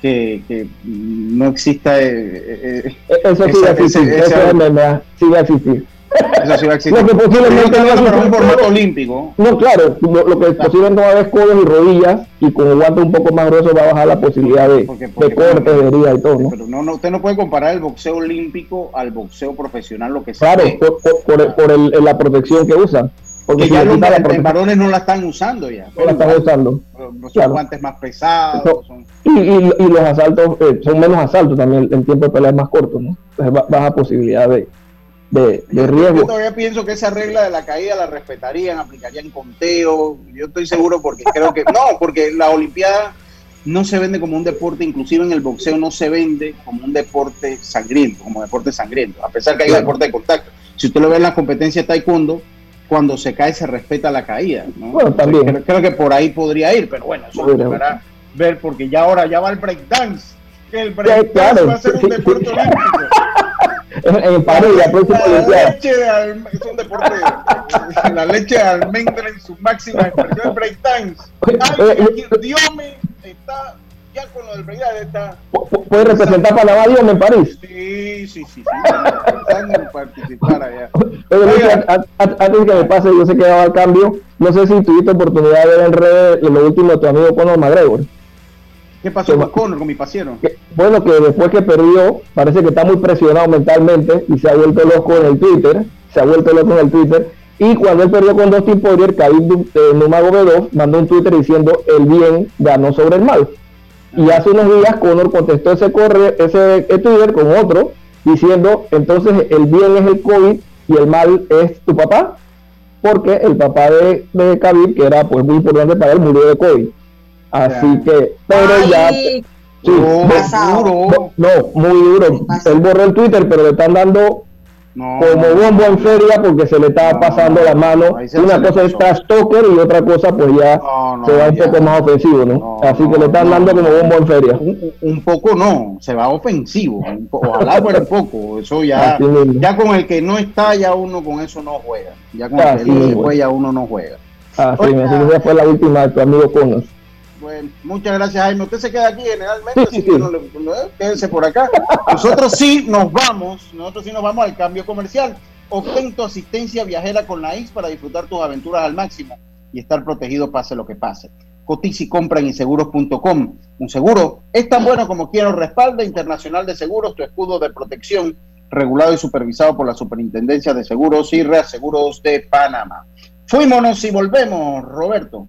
que, que no exista. Eh, eh, eso sí va a existir, eso sí va a existir. Eso sí va a existir. Lo que posiblemente no a un formato olímpico. No, claro, lo, que posiblemente va a haber codos y rodillas y con el guante un poco más grueso va a bajar la posibilidad de, de corte, de herida y todo. ¿no? Pero no, no, usted no puede comparar el boxeo olímpico al boxeo profesional, lo que sea. Claro, por, por, por el, la protección que usan. Porque ya los varones no la están usando ya. No la están usando. Son guantes más pesados. y, y, y, los asaltos eh, son menos asaltos también, el tiempo de pelea es más corto, ¿no? Entonces baja posibilidad de, de, riesgo. Yo todavía pienso que esa regla de la caída la respetarían, aplicarían conteo. Yo estoy seguro porque creo que no, porque la Olimpiada no se vende como un deporte, inclusive en el boxeo no se vende como un deporte sangriento, como deporte sangriento, a pesar que hay deporte de contacto. Si usted lo ve en las competencias de taekwondo, cuando se cae se respeta la caída. Bueno, también. creo, que por ahí podría ir, pero bueno, eso lo a ver porque ya ahora ya va el breakdance. Que el breakdance va a ser un deporte olímpico. en París, la próxima la leche de es un deporte, la leche de almendra en su máxima expresión, breakdance. Ay, Dios me está ya con lo del breakdance está. ¿Puede representar Panamá Dios en París? Sí, sí, sí, sí. Pensando en participar allá. Oye, antes que me pase, yo sé que daba el cambio. No sé si tuviste oportunidad de ver en redes lo último de tu amigo Conor McGregor. ¿Qué pasó con Conor, con mi pasiero? Bueno, que después que perdió, parece que está muy presionado mentalmente y se ha vuelto loco en el Twitter. Se ha vuelto loco en el Twitter. Y cuando él perdió con Dustin Poirier, Khabib eh, Nurmagomedov mandó un Twitter diciendo el bien ganó sobre el mal. Y hace unos días Conor contestó ese, corre, ese Twitter con otro diciendo entonces el bien es el COVID y el mal es tu papá. Porque el papá de, de Khabib, que era pues muy importante para él, murió de COVID. Así que, pero ya. Sí, duro. No, muy duro. Él borró el Twitter, pero le están dando como bombo en feria porque se le está pasando la mano. Una cosa es trash talker y otra cosa, pues ya se va un poco más ofensivo, ¿no? Así que le están dando como bombo en feria. Un, poco no, se va ofensivo. ojalá fuera un poco. Eso ya, ya con el que no está, ya uno con eso no juega. Ya con el que no juega, ya uno no juega. Así, Oiga, así que fue la última de tu amigo Conos. Bueno, muchas gracias, Jaime. Usted se queda aquí generalmente, así que no le, quédense por acá. Nosotros sí nos vamos, nosotros sí nos vamos al cambio comercial. Obtén tu asistencia viajera con la IX para disfrutar tus aventuras al máximo y estar protegido pase lo que pase. Cotiza y compra en inseguros.com. Un seguro es tan bueno como quien lo respalda. Internacional de Seguros, tu escudo de protección, regulado y supervisado por la Superintendencia de Seguros y Reaseguros de Panamá. Fuímonos y volvemos, Roberto.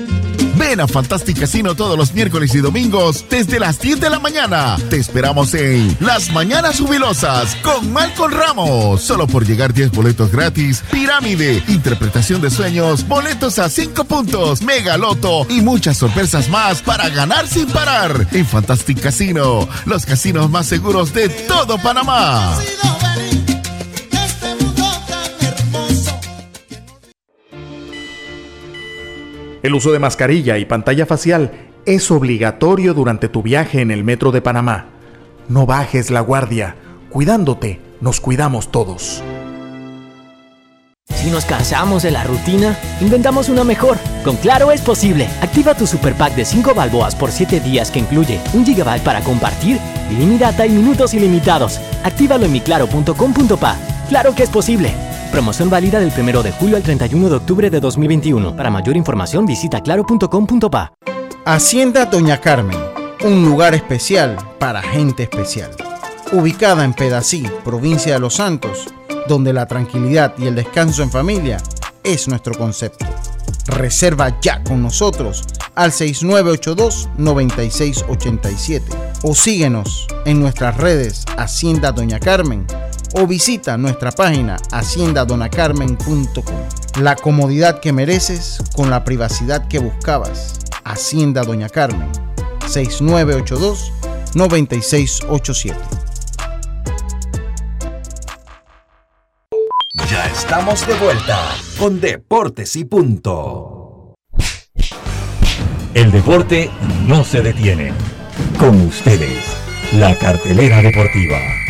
Ven a Fantastic Casino todos los miércoles y domingos desde las 10 de la mañana. Te esperamos en Las Mañanas Jubilosas con Malcolm Ramos. Solo por llegar 10 boletos gratis, pirámide, interpretación de sueños, boletos a 5 puntos, mega loto y muchas sorpresas más para ganar sin parar. En Fantastic Casino, los casinos más seguros de todo Panamá. El uso de mascarilla y pantalla facial es obligatorio durante tu viaje en el metro de Panamá. No bajes la guardia. Cuidándote, nos cuidamos todos. Si nos cansamos de la rutina, inventamos una mejor. Con Claro es posible. Activa tu super pack de 5 balboas por 7 días que incluye un gigabyte para compartir, ilimitada y minutos ilimitados. Actívalo en miclaro.com.pa. Claro que es posible. Promoción válida del 1 de julio al 31 de octubre de 2021. Para mayor información visita claro.com.pa. Hacienda Doña Carmen, un lugar especial para gente especial. Ubicada en Pedací, provincia de Los Santos, donde la tranquilidad y el descanso en familia es nuestro concepto. Reserva ya con nosotros al 6982-9687 o síguenos en nuestras redes Hacienda Doña Carmen o visita nuestra página haciendadonacarmen.com. La comodidad que mereces con la privacidad que buscabas. Hacienda Doña Carmen, 6982-9687. Ya estamos de vuelta con Deportes y Punto. El deporte no se detiene. Con ustedes, la cartelera deportiva.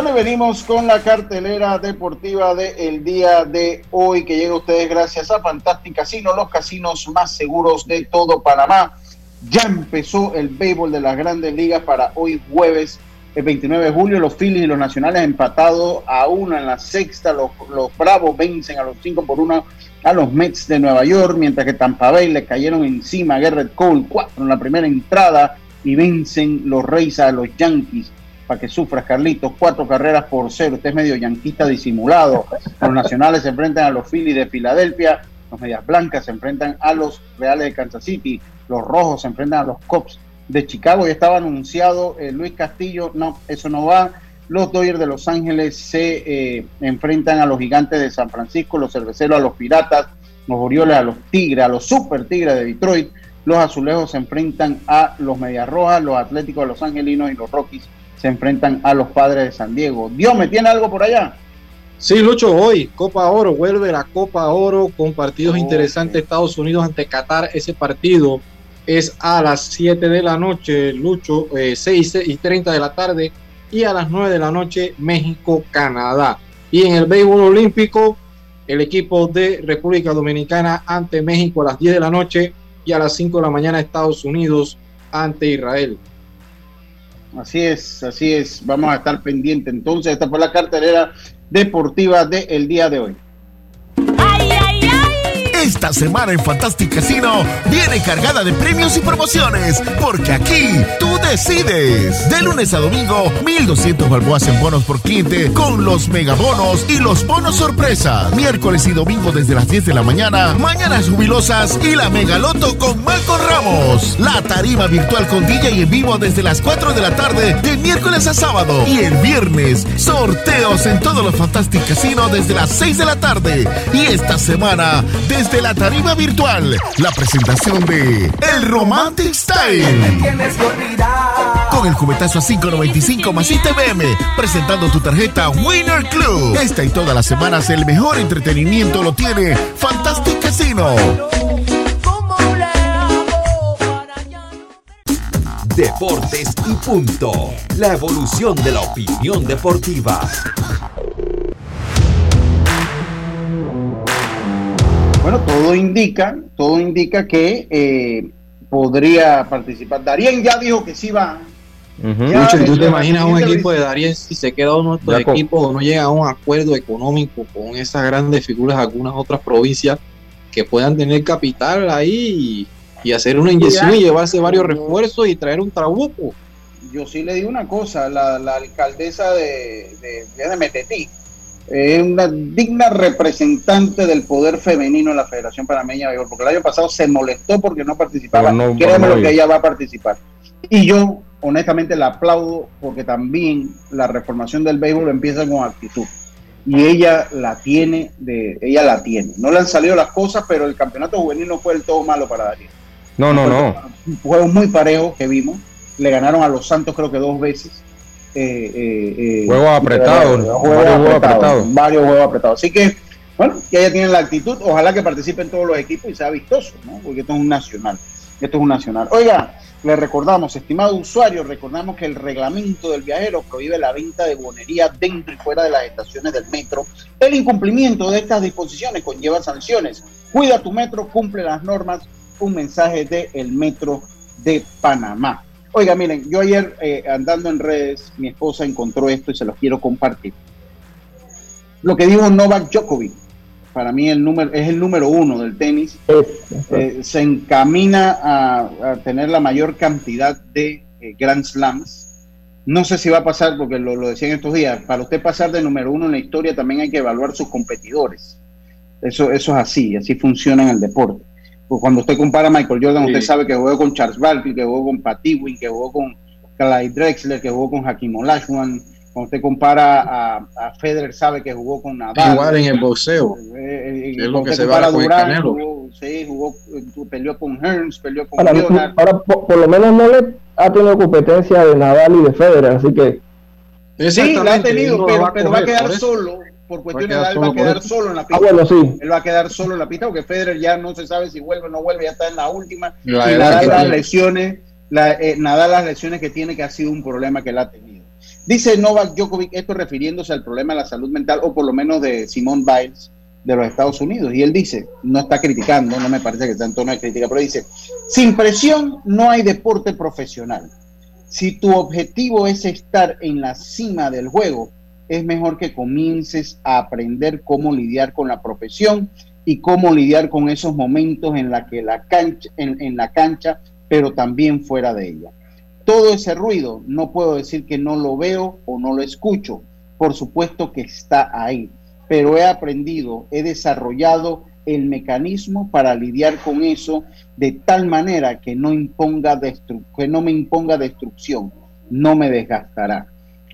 Bueno, venimos con la cartelera deportiva del día de hoy que llega a ustedes gracias a Fantastic Casino, los casinos más seguros de todo Panamá. Ya empezó el béisbol de las grandes ligas para hoy jueves, el 29 de julio. Los Phillies y los Nacionales empatados a una en la sexta. Los, los Bravos vencen a los cinco por una a los Mets de Nueva York, mientras que Tampa Bay le cayeron encima a Garrett Cole cuatro en la primera entrada y vencen los Reyes a los Yankees para que sufras, Carlitos. Cuatro carreras por cero. Usted es medio yanquista disimulado. Los nacionales se enfrentan a los Phillies de Filadelfia. Los Medias Blancas se enfrentan a los Reales de Kansas City. Los Rojos se enfrentan a los Cubs de Chicago. Ya estaba anunciado eh, Luis Castillo. No, eso no va. Los Dodgers de Los Ángeles se eh, enfrentan a los Gigantes de San Francisco. Los Cerveceros a los Piratas. Los Orioles a los Tigres, a los Super Tigres de Detroit. Los Azulejos se enfrentan a los Medias Rojas. Los Atléticos de Los Angelinos y los Rockies se enfrentan a los padres de San Diego. Dios, ¿me tiene algo por allá? Sí, Lucho, hoy Copa Oro, vuelve la Copa Oro con partidos Oh, interesantes Estados Unidos ante Qatar. Ese partido es a las 7 de la noche, Lucho, eh, 6 y 30 de la tarde, y a las 9 de la noche, México-Canadá. Y en el béisbol olímpico, el equipo de República Dominicana ante México a las 10 de la noche y a las 5 de la mañana Estados Unidos ante Israel. Así es, así es. Vamos a estar pendientes. Entonces, esta fue la cartelera deportiva del día de hoy. Esta semana en Fantastic Casino viene cargada de premios y promociones, porque aquí tú decides. De lunes a domingo, 1200 balboas en bonos por cliente con los megabonos y los bonos sorpresa. Miércoles y domingo desde las 10 de la mañana, mañanas jubilosas y la megaloto con Malcolm Ramos. La tarima virtual con DJ y en vivo desde las 4 de la tarde de miércoles a sábado. Y el viernes, sorteos en todos los Fantastic Casino desde las 6 de la tarde. Y esta semana, desde la tarima virtual, la presentación de El Romantic Style. Con el cubetazo a 5.95 más ITBM, presentando tu tarjeta Winner Club. Esta y todas las semanas el mejor entretenimiento lo tiene Fantastic Casino. Deportes y Punto. La evolución de la opinión deportiva. Bueno, todo indica, todo indica que eh, podría participar. Darien ya dijo que sí va. Lucho, ¿y ¿tú te imaginas un equipo de Darien si se queda uno de estos equipos o no llega a un acuerdo económico con esas grandes figuras de algunas otras provincias que puedan tener capital ahí y, y hacer una inyección Ya. y llevarse varios refuerzos y traer un trabuco? Yo sí le digo una cosa, la, la alcaldesa de, de, de Metetí es una digna representante del poder femenino en la Federación Panameña de Béisbol, porque el año pasado se molestó porque no participaba. No- no lo que ella va a participar. Y yo, honestamente, la aplaudo porque también la reformación del béisbol empieza con actitud. Y ella la tiene, de, ella la tiene. No le han salido las cosas, pero el campeonato juvenil no fue del todo malo para Darío. No, no, no. Juegos muy parejos que vimos. Le ganaron a los Santos creo que dos veces. Eh, eh, eh, Juegos apretados, Juegos varios juegos apretados, apretados. Varios juegos apretados. Así que, bueno, que ella tiene la actitud. Ojalá que participe en todos los equipos y sea vistoso, ¿no? Porque esto es un nacional. Esto es un nacional. Oiga, le recordamos, estimado usuario, recordamos que el reglamento del viajero prohíbe la venta de bonería dentro y fuera de las estaciones del metro. El incumplimiento de estas disposiciones conlleva sanciones. Cuida tu metro, cumple las normas. Un mensaje de el metro de Panamá. Oiga, miren, yo ayer eh, andando en redes, mi esposa encontró esto y se los quiero compartir. Lo que dijo Novak Djokovic, para mí el número, es el número uno del tenis, eh, se encamina a, a tener la mayor cantidad de eh, Grand Slams. No sé si va a pasar, porque lo, lo decía en estos días, para usted pasar de número uno en la historia también hay que evaluar sus competidores. Eso, eso es así, así funciona en el deporte. Pues cuando usted compara a Michael Jordan, usted sabe que jugó con Charles Barkley, que jugó con Pat Ewing, que jugó con Clyde Drexler, que jugó con Hakim Olajuwon. Cuando usted compara a, a Federer, sabe que jugó con Nadal. Igual en el boxeo. Eh, es lo cuando que usted se compara va con el Durant, Canelo. jugó, sí, jugó, eh, peleó con Hearns, peleó con Ahora, Leonard. ahora, por, por lo menos no le ha tenido competencia de Nadal y de Federer, así que Sí, la ha tenido, pero, va a pero va a coger, quedar solo. Por cuestiones de edad, él va a quedar solo en la Ah, pista. bueno, sí. Él va a quedar solo en la pista porque Federer ya no se sabe si vuelve o no vuelve, ya está en la última. La y Nadal que las lesiones, la, eh, Nadal las lesiones que tiene que ha sido un problema que él ha tenido. Dice Novak Djokovic, esto refiriéndose al problema de la salud mental, o por lo menos de Simone Biles de los Estados Unidos. Y él dice, no está criticando, no me parece que está en tono de crítica, pero dice, sin presión no hay deporte profesional. Si tu objetivo es estar en la cima del juego, es mejor que comiences a aprender cómo lidiar con la profesión y cómo lidiar con esos momentos en la que la cancha, en, en la cancha, pero también fuera de ella. Todo ese ruido, no puedo decir que no lo veo o no lo escucho. Por supuesto que está ahí, pero he aprendido, he desarrollado el mecanismo para lidiar con eso de tal manera que no imponga que no me imponga destrucción, no me desgastará.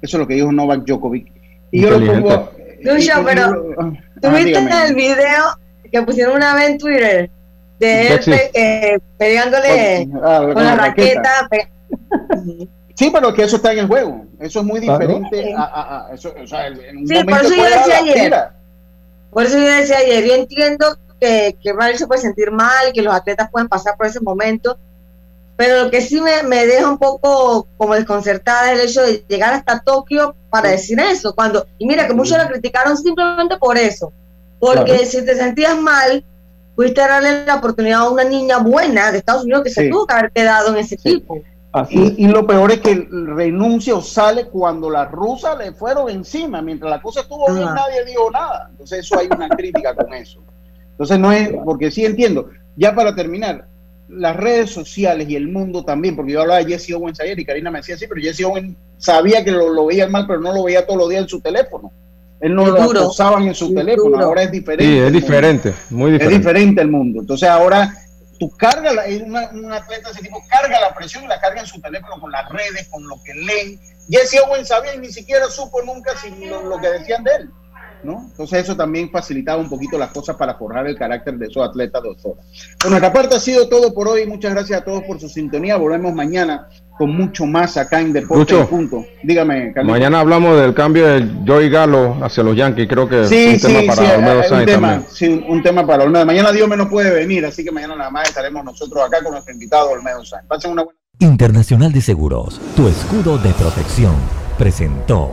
Eso es lo que dijo Novak Djokovic. Y yo lo pongo. Lucho, pero ah, ¿Tú viste dígame. el video que pusieron una vez en Twitter de él pe- eh, peleándole Ah, con, con la raqueta? Sí, pero que eso está en el juego. Eso es muy Claro. diferente a, a- a- eso, o sea, en un Sí, momento por eso yo decía la ayer. tira. Por eso yo decía ayer, yo entiendo que, que se puede sentir mal, que los atletas pueden pasar por ese momento, pero lo que sí me, me deja un poco como desconcertada es el hecho de llegar hasta Tokio para decir eso. cuando Y mira que muchos lo criticaron simplemente por eso, porque Claro. si te sentías mal, pudiste darle la oportunidad a una niña buena de Estados Unidos que se Sí. tuvo que haber quedado en ese equipo. Y, y lo peor es que renuncia o sale cuando las rusas le fueron encima. Mientras la cosa estuvo bien, Ajá. nadie dijo nada. Entonces, eso hay una crítica con eso. Entonces, no es, porque sí entiendo. Ya para terminar, las redes sociales y el mundo también, porque yo hablaba de Jesse Owens ayer y Karina me decía sí, pero Jesse Owens sabía que lo, lo veía mal, pero no lo veía todos los días en su teléfono. Él no lo duro. acosaban en su teléfono, duro. ahora es diferente. Sí, es diferente, muy Es diferente. diferente el mundo. Entonces ahora tú cargas, una- un atleta de ese tipo carga la presión y la carga en su teléfono con las redes, con lo que leen. Jesse Owens sabía y ni siquiera supo nunca si lo, lo que decían de él. ¿No? Entonces eso también facilitaba un poquito las cosas para forjar el carácter de esos atletas de Osora. Por nuestra parte ha sido todo por hoy. Muchas gracias a todos por su sintonía. Volvemos mañana con mucho más acá en Deportes Lucho. Punto. Dígame, Carlitos. Mañana hablamos del cambio de Joey Galo hacia los Yankees. Creo que Sí, es un sí, tema para sí, Olmedo hay un Sainz tema, también. sí, un, un tema para Olmedo. Mañana Dios me no puede venir, así que mañana nada más estaremos nosotros acá con nuestro invitado Olmedo Sáenz. Pasen una buena Internacional de Seguros, tu escudo de protección, presentó